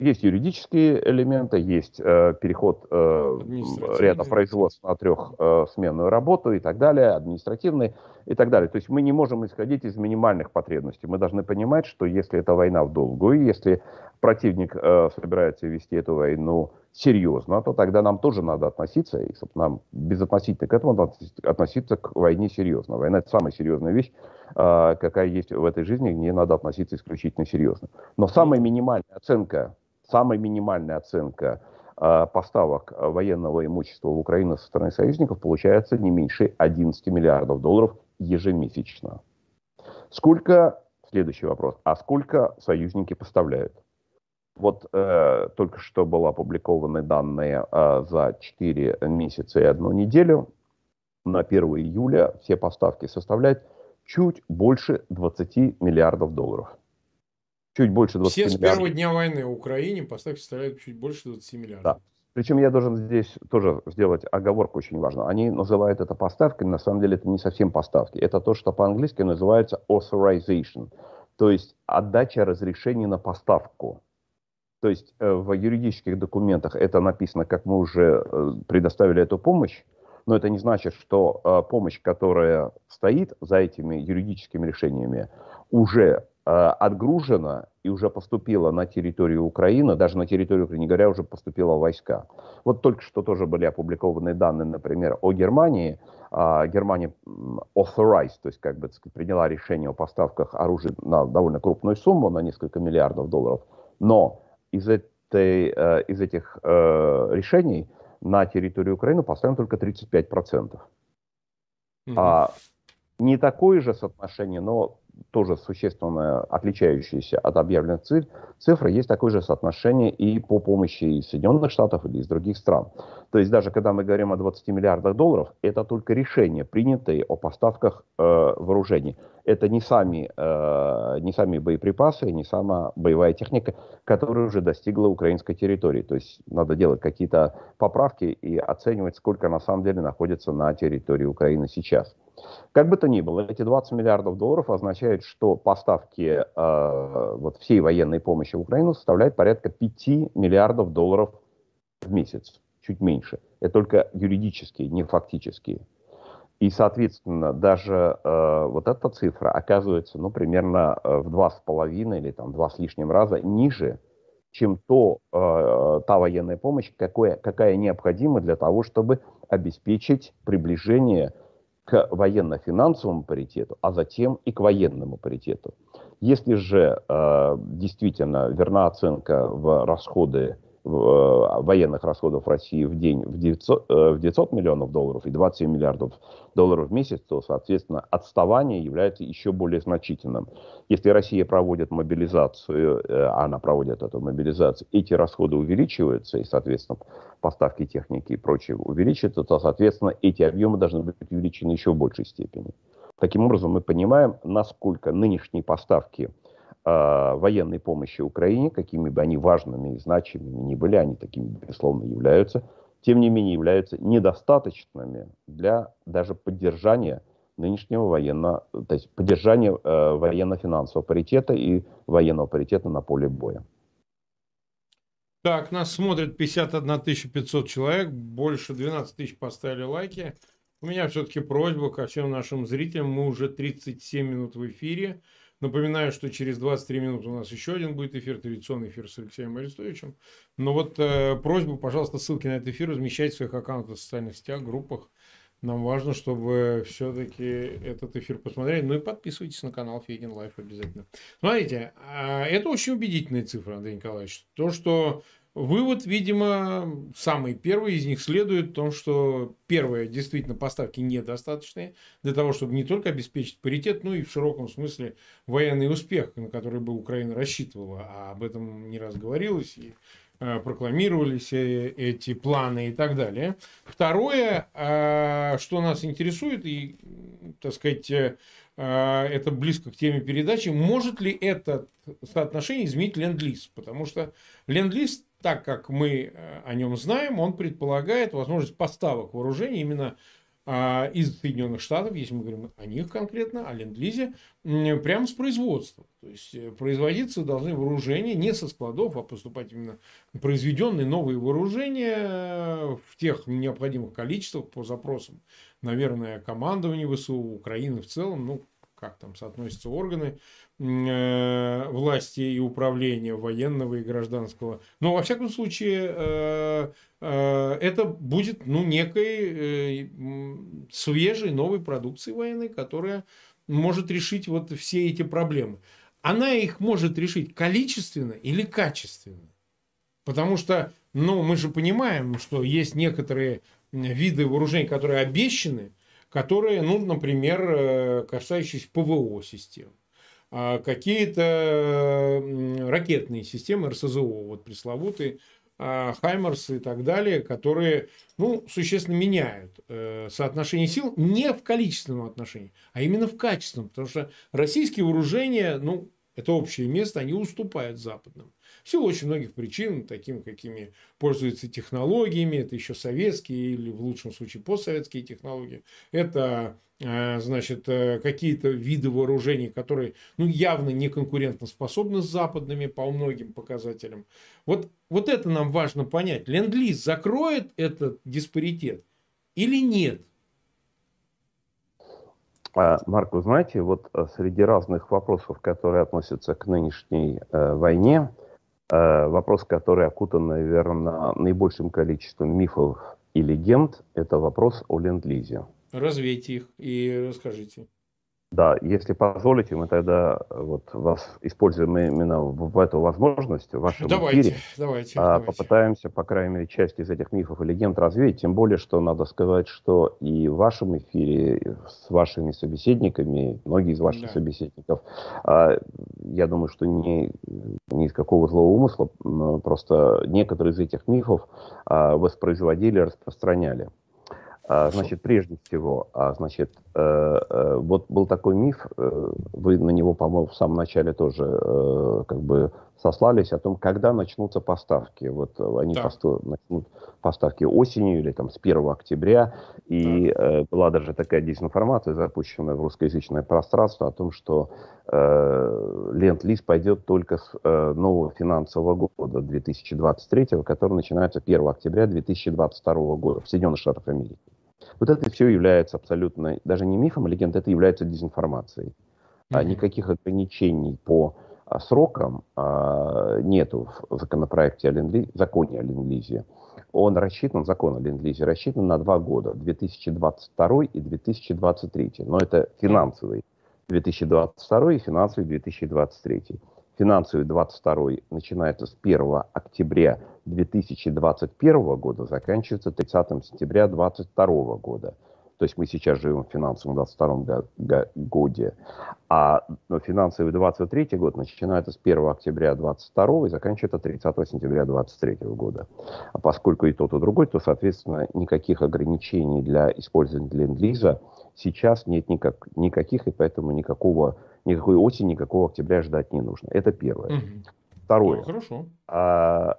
Есть юридические элементы, есть э, переход э, ряда производств на трехсменную э, работу и так далее, административные и так далее. То есть мы не можем исходить из минимальных потребностей. Мы должны понимать, что если это война в долгую, если противник э, собирается вести эту войну серьезно, то тогда нам тоже надо относиться, и нам безотносительно к этому относиться к войне серьезно. Война – это самая серьезная вещь, э, какая есть в этой жизни, где надо относиться исключительно серьезно. Но самая минимальная оценка самая минимальная оценка э, поставок военного имущества в Украину со стороны союзников получается не меньше 11 миллиардов долларов ежемесячно. Сколько, следующий вопрос, а сколько союзники поставляют? Вот э, только что были опубликованы данные э, за 4 месяца и одну неделю. На 1 июля все поставки составляют чуть больше 20 миллиардов долларов чуть больше 20 Все миллиардов. с первого дня войны в Украине поставки составляют чуть больше 20 миллиардов. Да. Причем я должен здесь тоже сделать оговорку очень важную. Они называют это поставкой, на самом деле это не совсем поставки. Это то, что по-английски называется authorization, то есть отдача разрешения на поставку. То есть э, в юридических документах это написано, как мы уже э, предоставили эту помощь, но это не значит, что э, помощь, которая стоит за этими юридическими решениями, уже отгружено и уже поступило на территорию Украины, даже на территорию Украины, не говоря, уже поступило войска. Вот только что тоже были опубликованы данные, например, о Германии. А, Германия authorized, то есть как бы приняла решение о поставках оружия на довольно крупную сумму, на несколько миллиардов долларов. Но из, этой, э, из этих э, решений на территорию Украины поставлено только 35%. Mm-hmm. А, не такое же соотношение, но тоже существенно отличающееся от объявленных цифр, есть такое же соотношение и по помощи из Соединенных Штатов или из других стран. То есть даже когда мы говорим о 20 миллиардах долларов, это только решения, принятые о поставках э, вооружений. Это не сами, э, не сами боеприпасы, не сама боевая техника, которая уже достигла украинской территории. То есть надо делать какие-то поправки и оценивать, сколько на самом деле находится на территории Украины сейчас. Как бы то ни было, эти 20 миллиардов долларов означают, что поставки э, вот всей военной помощи в Украину составляют порядка 5 миллиардов долларов в месяц, чуть меньше. Это только юридические, не фактические. И, соответственно, даже э, вот эта цифра оказывается, ну, примерно э, в два с половиной или там два с лишним раза ниже, чем то, э, та военная помощь, какое, какая необходима для того, чтобы обеспечить приближение к военно-финансовому паритету, а затем и к военному паритету. Если же э, действительно верна оценка в расходы военных расходов России в день в 900, э, в 900 миллионов долларов и 27 миллиардов долларов в месяц, то, соответственно, отставание является еще более значительным. Если Россия проводит мобилизацию, э, она проводит эту мобилизацию, эти расходы увеличиваются, и, соответственно, поставки техники и прочее увеличиваются, то, соответственно, эти объемы должны быть увеличены еще в большей степени. Таким образом, мы понимаем, насколько нынешние поставки – э, военной помощи Украине, какими бы они важными и значимыми ни были, они такими, безусловно, являются, тем не менее являются недостаточными для даже поддержания нынешнего военно, то есть поддержания э, военно-финансового паритета и военного паритета на поле боя. Так, нас смотрит 51 500 человек, больше 12 тысяч поставили лайки. У меня все-таки просьба ко всем нашим зрителям, мы уже 37 минут в эфире. Напоминаю, что через 23 минуты у нас еще один будет эфир, традиционный эфир с Алексеем Арестовичем. Но вот э, просьба, пожалуйста, ссылки на этот эфир размещать в своих аккаунтах в социальных сетях, группах. Нам важно, чтобы все-таки этот эфир посмотрели. Ну и подписывайтесь на канал Фейгин Live обязательно. Смотрите, а, это очень убедительная цифра, Андрей Николаевич. То, что Вывод, видимо, самый первый из них следует в том, что первое, действительно, поставки недостаточные для того, чтобы не только обеспечить паритет, но и в широком смысле военный успех, на который бы Украина рассчитывала. А об этом не раз говорилось и э, прокламировались э, эти планы и так далее. Второе, э, что нас интересует, и, так сказать, это близко к теме передачи, может ли это соотношение изменить ленд-лиз? Потому что ленд-лиз так как мы э, о нем знаем, он предполагает возможность поставок вооружений именно а, из Соединенных Штатов, если мы говорим о них конкретно, о ленд-лизе, прямо с производства. То есть э, производиться должны вооружения не со складов, а поступать именно произведенные новые вооружения э, в тех необходимых количествах по запросам, наверное, командования ВСУ, Украины в целом, ну, как там соотносятся органы э, власти и управления военного и гражданского. Но во всяком случае э, э, это будет ну некой э, свежей новой продукции военной, которая может решить вот все эти проблемы. Она их может решить количественно или качественно. Потому что, ну, мы же понимаем, что есть некоторые виды вооружений, которые обещаны, которые, ну, например, э, касающиеся ПВО систем. А какие-то ракетные системы РСЗО, вот пресловутые, а, Хаймерс и так далее, которые ну, существенно меняют э, соотношение сил не в количественном отношении, а именно в качественном. Потому что российские вооружения, ну, это общее место, они уступают западным. В силу очень многих причин, таким, какими пользуются технологиями, это еще советские или в лучшем случае постсоветские технологии. Это э, значит, э, какие-то виды вооружений, которые ну, явно не конкурентоспособны с западными по многим показателям. Вот, вот это нам важно понять. Ленд-лиз закроет этот диспаритет или нет? А, Марк, вы знаете, вот э, среди разных вопросов, которые относятся к нынешней войне, вопрос, который окутан, наверное, наибольшим количеством мифов и легенд, это вопрос о ленд-лизе. Развейте их и расскажите. Да, если позволите, мы тогда э, вот вас используем именно в, в эту возможность в вашем давайте, эфире. Давайте, а, давайте. Попытаемся, по крайней мере, часть из этих мифов и легенд развеять. Тем более, что надо сказать, что и в вашем эфире с вашими собеседниками, многие из ваших да. собеседников, а, я думаю, что не, не из какого злого умысла, просто некоторые из этих мифов а, воспроизводили, распространяли. А, значит, прежде всего, а, значит, э, э, вот был такой миф, э, вы на него, по-моему, в самом начале тоже как бы сослались о том, когда начнутся поставки. Вот они да. посту, начнут поставки осенью или там с 1 октября. И да. была даже такая дезинформация, запущенная в русскоязычное пространство, о том, что э, Ленд-Лиз пойдет только с э, нового финансового года 2023, который начинается 1 октября 2022 года в Соединенных Штатах Америки. Вот это все является абсолютно, даже не мифом, а легендой, это является дезинформацией. Mm-hmm. Никаких ограничений по срокам а, нету в законопроекте о ленд законе о ленд-лизе. Он рассчитан, закон о ленд-лизе рассчитан на два года, 2022 и 2023. Но это финансовый 2022 и финансовый 2023 финансовый 22 начинается с 1 октября 2021 года, заканчивается 30 сентября 2022 года. То есть мы сейчас живем в финансовом 22 годе, а финансовый 23 год начинается с 1 октября 22 и заканчивается 30 сентября 23 года. А поскольку и тот, и другой, то, соответственно, никаких ограничений для использования ленд-лиза сейчас нет никак, никаких, и поэтому никакого никакой осени, никакого октября ждать не нужно. Это первое. Угу. Второе. Ну, хорошо. А,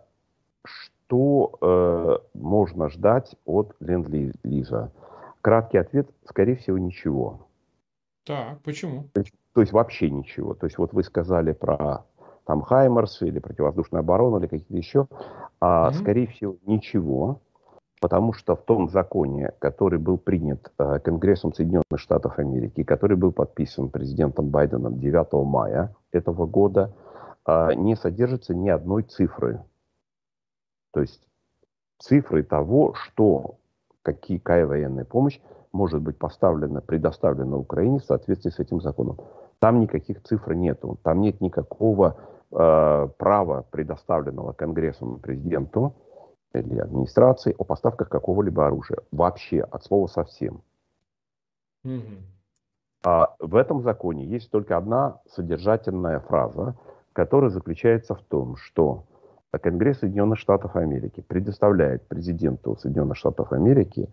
что э, можно ждать от ленд-лиза? Краткий ответ, скорее всего, ничего. Так, почему? То есть, то есть вообще ничего. То есть вот вы сказали про там Хаймерс или противовоздушную оборону или какие-то еще, а, угу. скорее всего, ничего потому что в том законе, который был принят э, Конгрессом Соединенных Штатов Америки, который был подписан президентом Байденом 9 мая этого года, э, не содержится ни одной цифры. То есть цифры того, что какая военная помощь может быть поставлена, предоставлена Украине в соответствии с этим законом. Там никаких цифр нету. Там нет никакого э, права, предоставленного Конгрессом президенту, или администрации о поставках какого-либо оружия. Вообще, от слова совсем. Угу. А в этом законе есть только одна содержательная фраза, которая заключается в том, что Конгресс Соединенных Штатов Америки предоставляет президенту Соединенных Штатов Америки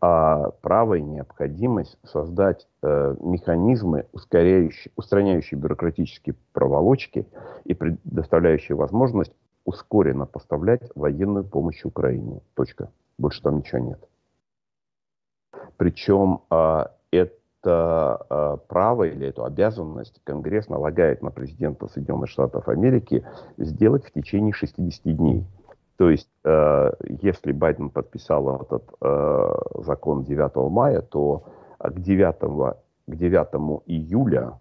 а, право и необходимость создать а, механизмы, ускоряющие, устраняющие бюрократические проволочки и предоставляющие возможность ускоренно поставлять военную помощь Украине. Точка. Больше там ничего нет. Причем а, это а, право или эту обязанность Конгресс налагает на президента Соединенных Штатов Америки сделать в течение 60 дней. То есть, э, если Байден подписал этот э, закон 9 мая, то к 9, к 9 июля,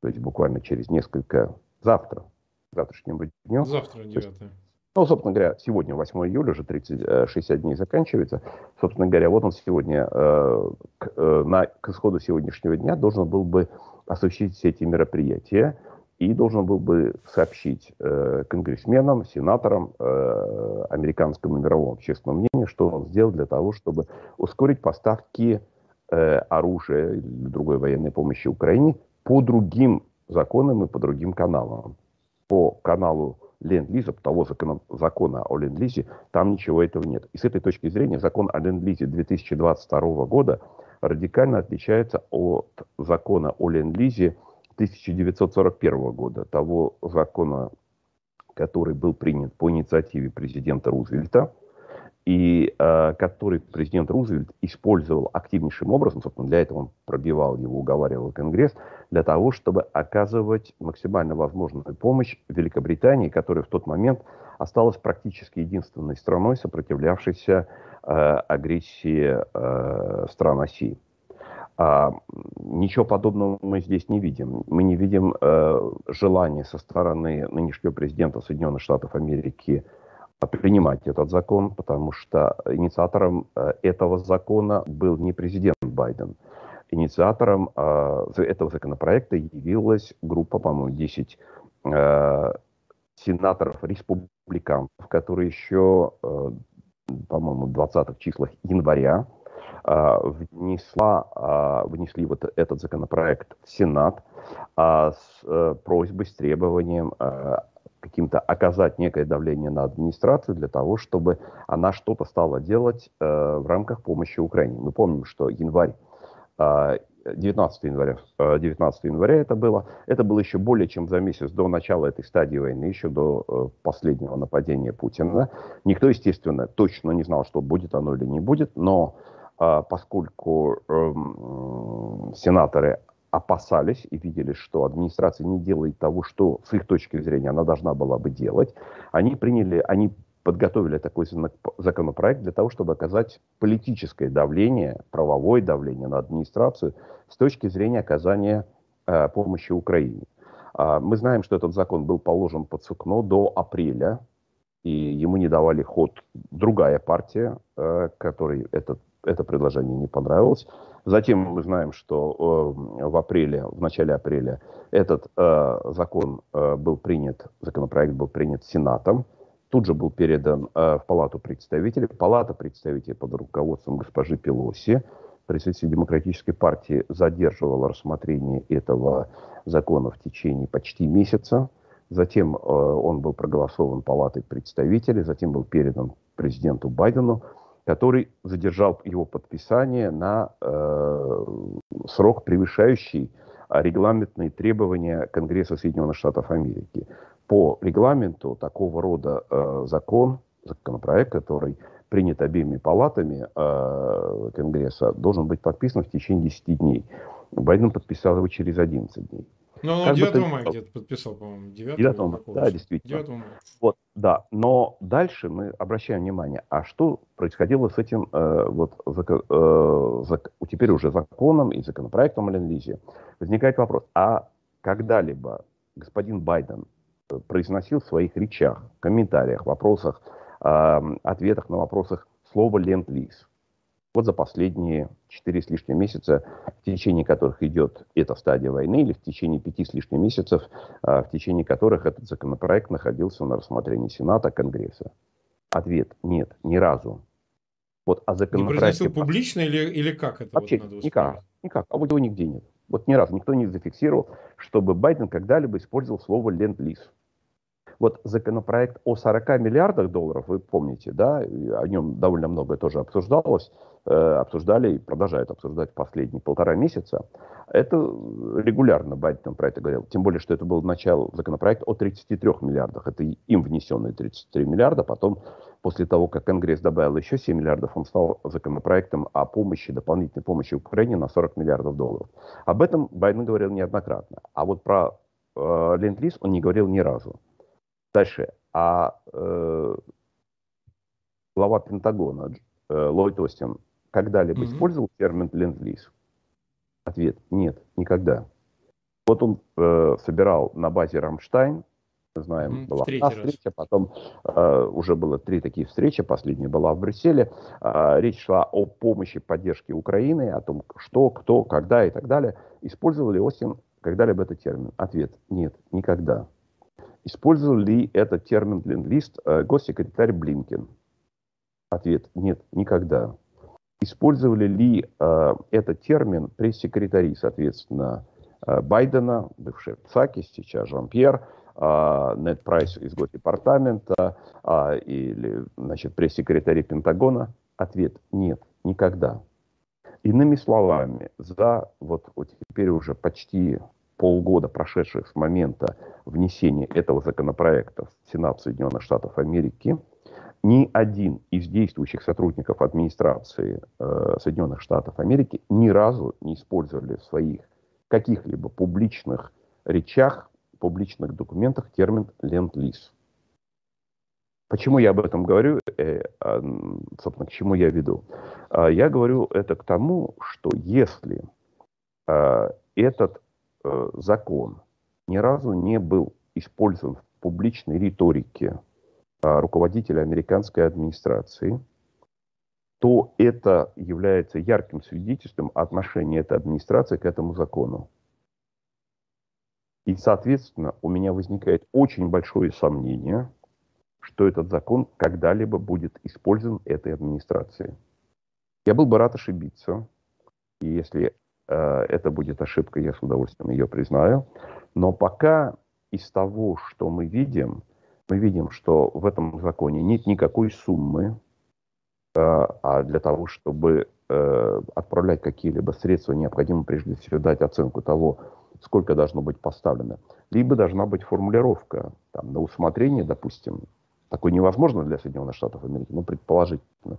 то есть буквально через несколько, завтра, завтрашнему дню. Завтра 9. Ну, собственно говоря, сегодня 8 июля, уже 30, 60 э, дней заканчивается. Собственно говоря, вот он сегодня, э, к, э, на, к исходу сегодняшнего дня должен был бы осуществить все эти мероприятия и должен был бы сообщить конгрессменам, сенаторам, э, американскому мировому общественному мнению, что он сделал для того, чтобы ускорить поставки оружия или другой военной помощи Украине по другим законам и по другим каналам по каналу Ленд-Лиза, того закона, закона о Ленд-Лизе, там ничего этого нет. И с этой точки зрения закон о Ленд-Лизе 2022 года радикально отличается от закона о Ленд-Лизе 1941 года, того закона, который был принят по инициативе президента Рузвельта – и э, который президент Рузвельт использовал активнейшим образом, собственно, для этого он пробивал его, уговаривал Конгресс, для того, чтобы оказывать максимально возможную помощь Великобритании, которая в тот момент осталась практически единственной страной, сопротивлявшейся э, агрессии э, стран оси. А, ничего подобного мы здесь не видим. Мы не видим э, желания со стороны нынешнего президента Соединенных Штатов Америки принимать этот закон, потому что инициатором э, этого закона был не президент Байден. Инициатором э, этого законопроекта явилась группа, по-моему, 10 э, сенаторов-республиканцев, которые еще, по-моему, в 20-х числах января внесла, внесли вот этот законопроект в Сенат э, с просьбой, с требованием каким-то оказать некое давление на администрацию для того, чтобы она что-то стала делать э, в рамках помощи Украине. Мы помним, что январь, э, 19 января, 19 э, января это было, это было еще более чем за месяц до начала этой стадии войны, еще до э, последнего нападения Путина. Никто, естественно, точно не знал, что будет оно или не будет, но э, поскольку эм, сенаторы опасались и видели, что администрация не делает того, что с их точки зрения она должна была бы делать, они приняли, они подготовили такой законопроект для того, чтобы оказать политическое давление, правовое давление на администрацию с точки зрения оказания э, помощи Украине. Э, мы знаем, что этот закон был положен под сукно до апреля, и ему не давали ход другая партия, э, которой этот, это предложение не понравилось. Затем мы знаем, что э, в апреле, в начале апреля этот э, закон э, был принят, законопроект был принят Сенатом, тут же был передан в Палату представителей. Палата представителей под руководством госпожи Пелоси, представитель Демократической партии, задерживала рассмотрение этого закона в течение почти месяца. Затем он был проголосован Палатой представителей, затем был передан президенту Байдену который задержал его подписание на э, срок, превышающий регламентные требования Конгресса Соединенных Штатов Америки. По регламенту такого рода э, закон, законопроект, который принят обеими палатами э, Конгресса, должен быть подписан в течение 10 дней. Байден подписал его через 11 дней. Ну, он 9 бы, мая где-то подписал, по-моему, 9, 9 мая, да, действительно. 9 мая. Вот, да, но дальше мы обращаем внимание, а что происходило с этим э, вот э, зак, теперь уже законом и законопроектом о Ленд-Лизе? Возникает вопрос, а когда-либо господин Байден э, произносил в своих речах, комментариях, вопросах, э, ответах на вопросах слово «ленд-лиз»? Вот за последние четыре с лишним месяца, в течение которых идет эта стадия войны, или в течение пяти с лишним месяцев, а, в течение которых этот законопроект находился на рассмотрении Сената, Конгресса? Ответ – нет, ни разу. Вот, а законопроект... Не произносил публично или, или как это? Вообще вот никак, никак, а вот его нигде нет. Вот ни разу никто не зафиксировал, чтобы Байден когда-либо использовал слово «ленд-лиз». Вот законопроект о 40 миллиардах долларов, вы помните, да, о нем довольно много тоже обсуждалось, э, обсуждали и продолжают обсуждать последние полтора месяца. Это регулярно Байден про это говорил. Тем более, что это был начало законопроекта о 33 миллиардах. Это им внесенные 33 миллиарда. Потом, после того, как Конгресс добавил еще 7 миллиардов, он стал законопроектом о помощи, дополнительной помощи Украине на 40 миллиардов долларов. Об этом Байден говорил неоднократно. А вот про э, ленд-лиз он не говорил ни разу. Дальше. А э, глава Пентагона э, Ллойд Остин когда-либо mm-hmm. использовал термин ленд-лиз? Ответ – нет, никогда. Вот он э, собирал на базе Рамштайн, знаем, mm-hmm. была одна встреча, потом э, уже было три такие встречи, последняя была в Брюсселе. Э, речь шла о помощи, поддержке Украины, о том, что, кто, когда и так далее. Использовал ли Остин когда-либо этот термин? Ответ – нет, никогда. Использовал ли этот термин ленд-лист э, госсекретарь Блинкен? Ответ – нет, никогда. Использовали ли э, этот термин пресс-секретари, соответственно, э, Байдена, бывший Цакис, сейчас Жан-Пьер, э, Прайс из Госдепартамента э, или значит, пресс-секретари Пентагона? Ответ – нет, никогда. Иными словами, за вот, вот теперь уже почти полгода, прошедших с момента внесения этого законопроекта в Сенат Соединенных Штатов Америки, ни один из действующих сотрудников администрации э, Соединенных Штатов Америки ни разу не использовали в своих каких-либо публичных речах, публичных документах термин «ленд-лиз». Почему я об этом говорю, э, собственно, к чему я веду? А, я говорю это к тому, что если э, этот э, закон ни разу не был использован в публичной риторике руководителя американской администрации, то это является ярким свидетельством отношения этой администрации к этому закону. И, соответственно, у меня возникает очень большое сомнение, что этот закон когда-либо будет использован этой администрацией. Я был бы рад ошибиться, и если э, это будет ошибка, я с удовольствием ее признаю. Но пока из того, что мы видим, мы видим, что в этом законе нет никакой суммы, э, а для того, чтобы э, отправлять какие-либо средства, необходимо прежде всего дать оценку того, сколько должно быть поставлено. Либо должна быть формулировка там, на усмотрение, допустим, такое невозможно для Соединенных Штатов Америки, но предположительно,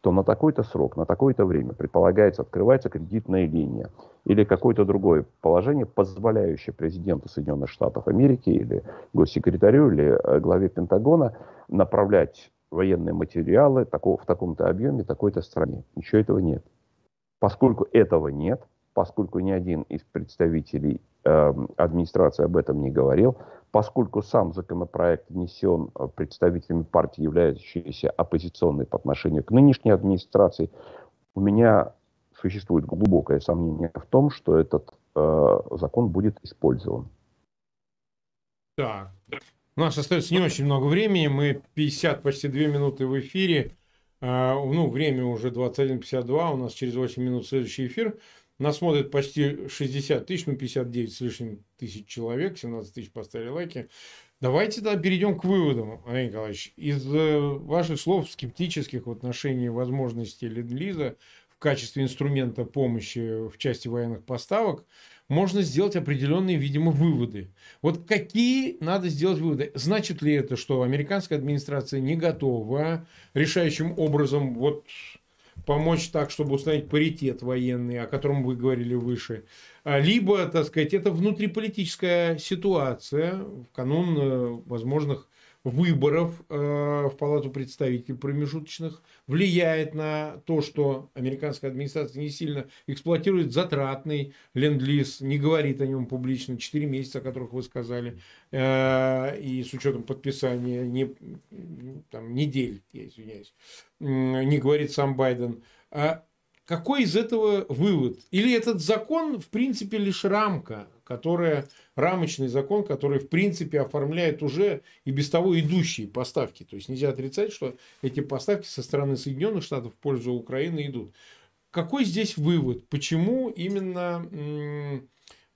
что на такой-то срок, на такое-то время предполагается, открывается кредитная линия или какое-то другое положение, позволяющее президенту Соединенных Штатов Америки или госсекретарю или э, главе Пентагона направлять военные материалы в таком-то объеме такой-то стране. Ничего этого нет. Поскольку этого нет, поскольку ни один из представителей администрации об этом не говорил, поскольку сам законопроект внесен э, представителями партии, являющейся оппозиционной по отношению к нынешней администрации, у меня существует глубокое сомнение в том, что этот э, закон будет использован. Так, у нас остается не очень много времени, мы 50, почти 2 минуты в эфире, э, ну, время уже 21.52, у нас через 8 минут следующий эфир. Нас смотрит почти 60 тысяч, ну 59 с лишним тысяч человек, 17 тысяч поставили лайки. Давайте тогда перейдем к выводам, Андрей Николаевич. Из э, ваших слов скептических в отношении возможности Ленд-Лиза в качестве инструмента помощи в части военных поставок можно сделать определенные, видимо, выводы. Вот какие надо сделать выводы? Значит ли это, что американская администрация не готова решающим образом вот помочь так, чтобы установить паритет военный, о котором вы говорили выше. А, либо, так сказать, это внутриполитическая ситуация в канун э, возможных выборов э, в Палату представителей промежуточных влияет на то, что американская администрация не сильно эксплуатирует затратный ленд-лиз, не говорит о нем публично, 4 месяца, о которых вы сказали, э, и с учетом подписания не, там, недель, я извиняюсь, не говорит сам Байден. А какой из этого вывод? Или этот закон, в принципе, лишь рамка, которая, рамочный закон, который, в принципе, оформляет уже и без того идущие поставки. То есть, нельзя отрицать, что эти поставки со стороны Соединенных Штатов в пользу Украины идут. Какой здесь вывод? Почему именно,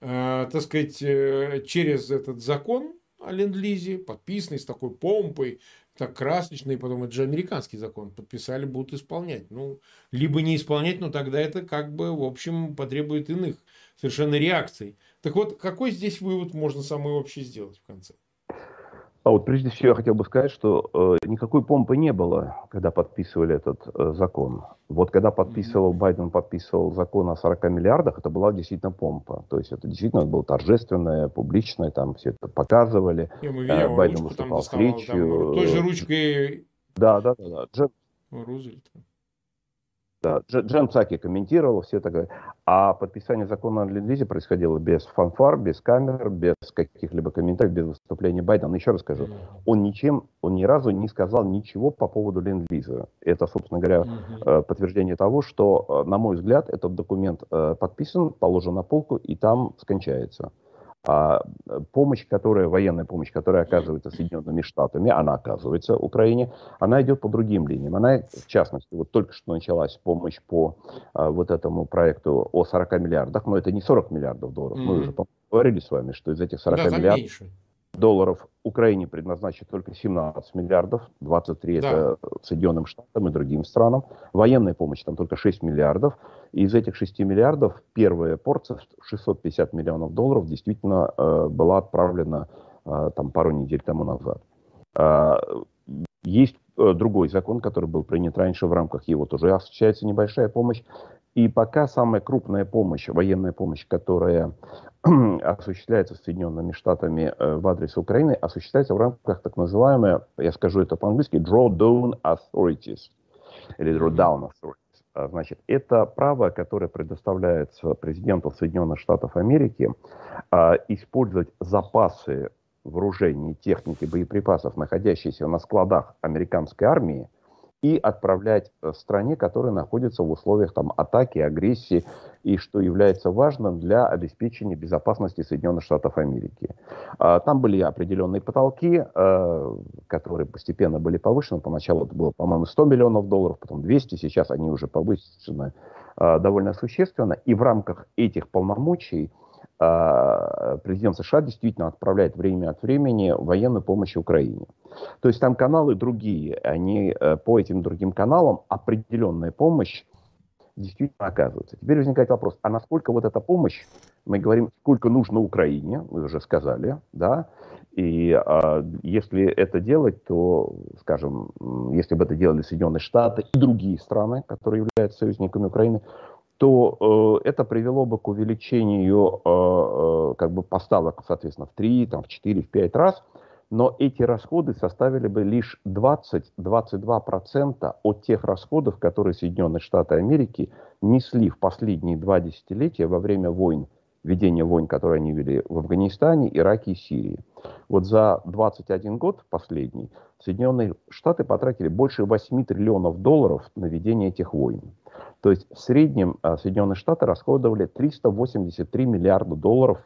э, так сказать, э, через этот закон о ленд-лизе, подписанный с такой помпой, так красочный, потом это же американский закон, подписали, будут исполнять. Ну, либо не исполнять, но тогда это как бы, в общем, потребует иных совершенно реакций. Так вот, какой здесь вывод можно самый общий сделать в конце? А вот прежде всего я хотел бы сказать, что э, никакой помпы не было, когда подписывали этот э, закон. Вот когда подписывал. Байден подписывал закон о 40 миллиардах, это была действительно помпа. То есть это действительно было торжественное, публичное, там все это показывали. Я мы видели, э, Байден выступал с речью. Там, той же ручкой... Да, да, да. да. Джеб... Рузвельт. Да, Джем Цаки комментировал, все так говорят. А подписание закона о ленд происходило без фанфар, без камер, без каких-либо комментариев, без выступления Байдена. Еще раз скажу, он ничем, он ни разу не сказал ничего по поводу ленд Это, собственно говоря, uh подтверждение того, что, э, на мой взгляд, этот документ э, подписан, положен на полку и там скончается. А э, помощь, которая, военная помощь, которая оказывается Соединенными Штатами, она оказывается Украине, она идет по другим линиям. Она, в частности, вот только что началась помощь по а, вот этому проекту о 40 миллиардах, но это не 40 миллиардов долларов. Mm-hmm. Мы уже говорили с вами, что из этих 40 да, миллиардов... Меньше долларов Украине предназначат только 17 миллиардов, 23 да. это Соединенным Штатам и другим странам. Военная помощь там только 6 миллиардов. И из этих 6 миллиардов первая порция, 650 миллионов долларов, действительно э, была отправлена э, там пару недель тому назад. Э, есть э, другой закон, который был принят раньше, в рамках его тоже осуществляется небольшая помощь. И пока самая крупная помощь, военная помощь, которая [CLEARS THROAT] осуществляется Соединенными Штатами э, в адрес Украины, осуществляется в рамках так называемой, я скажу это по-английски, drawdown authorities, или drawdown authorities. А, значит, это право, которое предоставляется президенту Соединенных Штатов Америки, а, использовать запасы вооружений, техники, боеприпасов, находящиеся на складах американской армии, и отправлять в стране, которая находится в условиях там, атаки, агрессии, и что является важным для обеспечения безопасности Соединенных Штатов Америки. А, там были определенные потолки, а, которые постепенно были повышены. Поначалу это было, по-моему, 100 миллионов долларов, потом 200, сейчас они уже повышены а, довольно существенно. И в рамках этих полномочий президент США действительно отправляет время от времени военную помощь Украине. То есть там каналы другие, они э, по этим другим каналам определенная помощь действительно оказывается. Теперь возникает вопрос, а насколько вот эта помощь, мы говорим, сколько нужно Украине, вы уже сказали, да, и а, если это делать, то, скажем, если бы это делали Соединенные Штаты и другие страны, которые являются союзниками Украины, то э, это привело бы к увеличению э, э, как бы поставок, соответственно, в 3, там, в 4, в 5 раз, но эти расходы составили бы лишь 20-22% от тех расходов, которые Соединенные Штаты Америки несли в последние два десятилетия во время войн, ведения войн, которые они вели в Афганистане, Ираке и Сирии. Вот за 21 год последний Соединенные Штаты потратили больше 8 триллионов долларов на ведение этих войн. То есть в среднем а, Соединенные Штаты расходовали 383 миллиарда долларов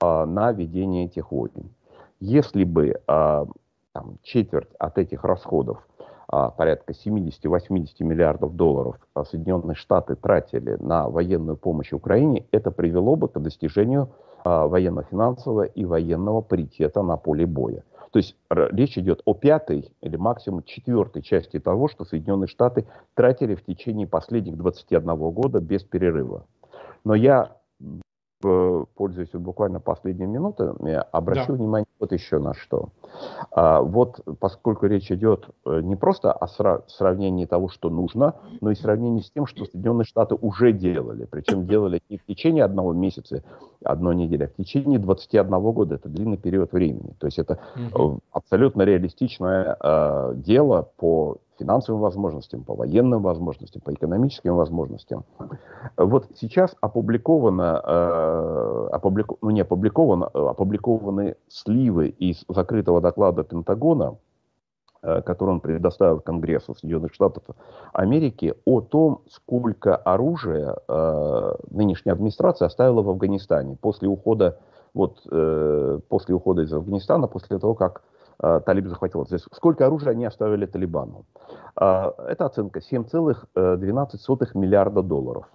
а, на ведение этих войн. Если бы а, там, четверть от этих расходов, порядка 70-80 миллиардов долларов, Соединенные Штаты тратили на военную помощь Украине, это привело бы к достижению военно-финансового и военного паритета на поле боя. То есть речь идет о пятой или максимум четвертой части того, что Соединенные Штаты тратили в течение последних 21 года без перерыва. Но я пользуясь буквально последними минутами, обращу да. внимание вот еще на что. А, вот поскольку речь идет э, не просто о сравнении того, что нужно, но и сравнении с тем, что Соединенные Штаты уже делали. Причем [LAUGHS] делали не в течение одного месяца, одной недели, а в течение 21 года. Это длинный период времени. То есть это угу. абсолютно реалистичное э, дело по финансовым возможностям, по военным возможностям, по экономическим возможностям. Вот сейчас опубликовано, э, опублику, ну не опубликовано, э, опубликованы сливы из закрытого доклада Пентагона, э, который он предоставил Конгрессу Соединенных Штатов Америки, о том, сколько оружия э, нынешняя администрация оставила в Афганистане после ухода, вот, э, после ухода из Афганистана, после того, как Талиб захватил. То есть, сколько оружия они оставили Талибану. Э, это оценка 7,12 миллиарда долларов.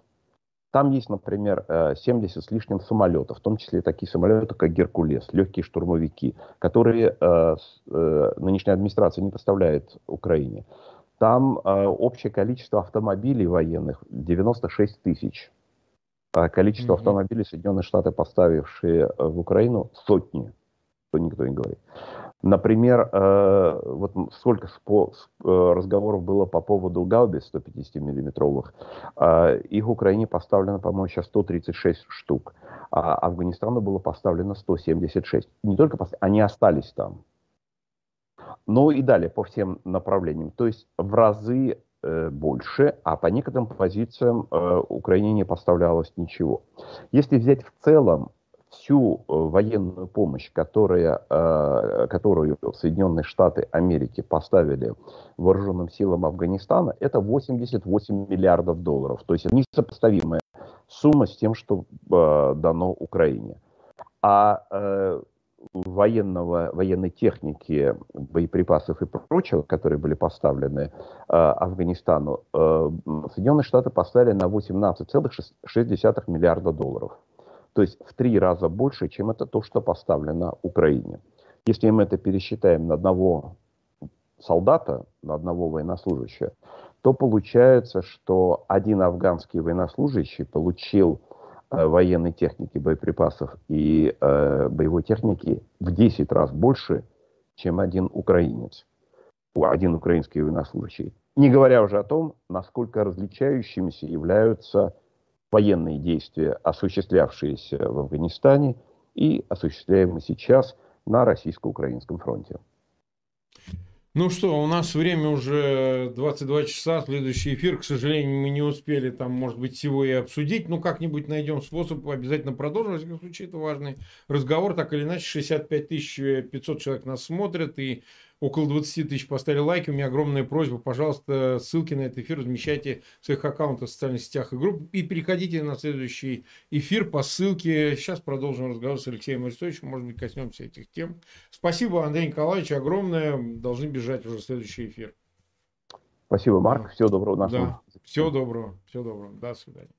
Там есть, например, 70 с лишним самолетов, в том числе такие самолеты, как «Геркулес», легкие штурмовики, которые э, э, нынешняя администрация не поставляет Украине. Там э, общее количество автомобилей военных 96 тысяч. А количество mm-hmm. автомобилей Соединенные Штаты, поставившие в Украину, сотни, что никто не говорит. Например, э, вот сколько спо, э, разговоров было по поводу гаубиц 150 миллиметровых. Э, их Украине поставлено, по-моему, сейчас 136 штук, а Афганистану было поставлено 176. Не только поставлено, они остались там. Ну и далее по всем направлениям. То есть в разы э, больше, а по некоторым позициям э, Украине не поставлялось ничего. Если взять в целом всю э, военную помощь, которая, э, которую Соединенные Штаты Америки поставили вооруженным силам Афганистана, это 88 миллиардов долларов. То есть несопоставимая сумма с тем, что э, дано Украине. А военного, военной техники, боеприпасов и прочего, которые были поставлены э, Афганистану, э, Соединенные Штаты поставили на 18,6 миллиарда долларов. То есть в три раза больше, чем это то, что поставлено Украине. Если мы это пересчитаем на одного солдата, на одного военнослужащего, то получается, что один афганский военнослужащий получил э, военной техники, боеприпасов и э, боевой техники в 10 раз больше, чем один украинец, один украинский военнослужащий. Не говоря уже о том, насколько различающимися являются военные действия, осуществлявшиеся в Афганистане и осуществляемые сейчас на российско-украинском фронте. Ну что, у нас время уже 22 часа, следующий эфир. К сожалению, мы не успели там, может быть, всего и обсудить. Ну, как-нибудь найдем способ, обязательно продолжим. В любом случае, это важный разговор. Так или иначе, 65 500 человек нас смотрят, и около 20 тысяч поставили лайки. У меня огромная просьба, пожалуйста, ссылки на этот эфир размещайте в своих аккаунтах в социальных сетях и групп. И переходите на следующий эфир по ссылке. Сейчас продолжим разговор с Алексеем Арестовичем. Может быть, коснемся этих тем. Спасибо, Андрей Николаевич, огромное. Должны бежать уже в следующий эфир. Спасибо, Марк. Всего доброго. Да. Всего доброго. Всего доброго. До свидания.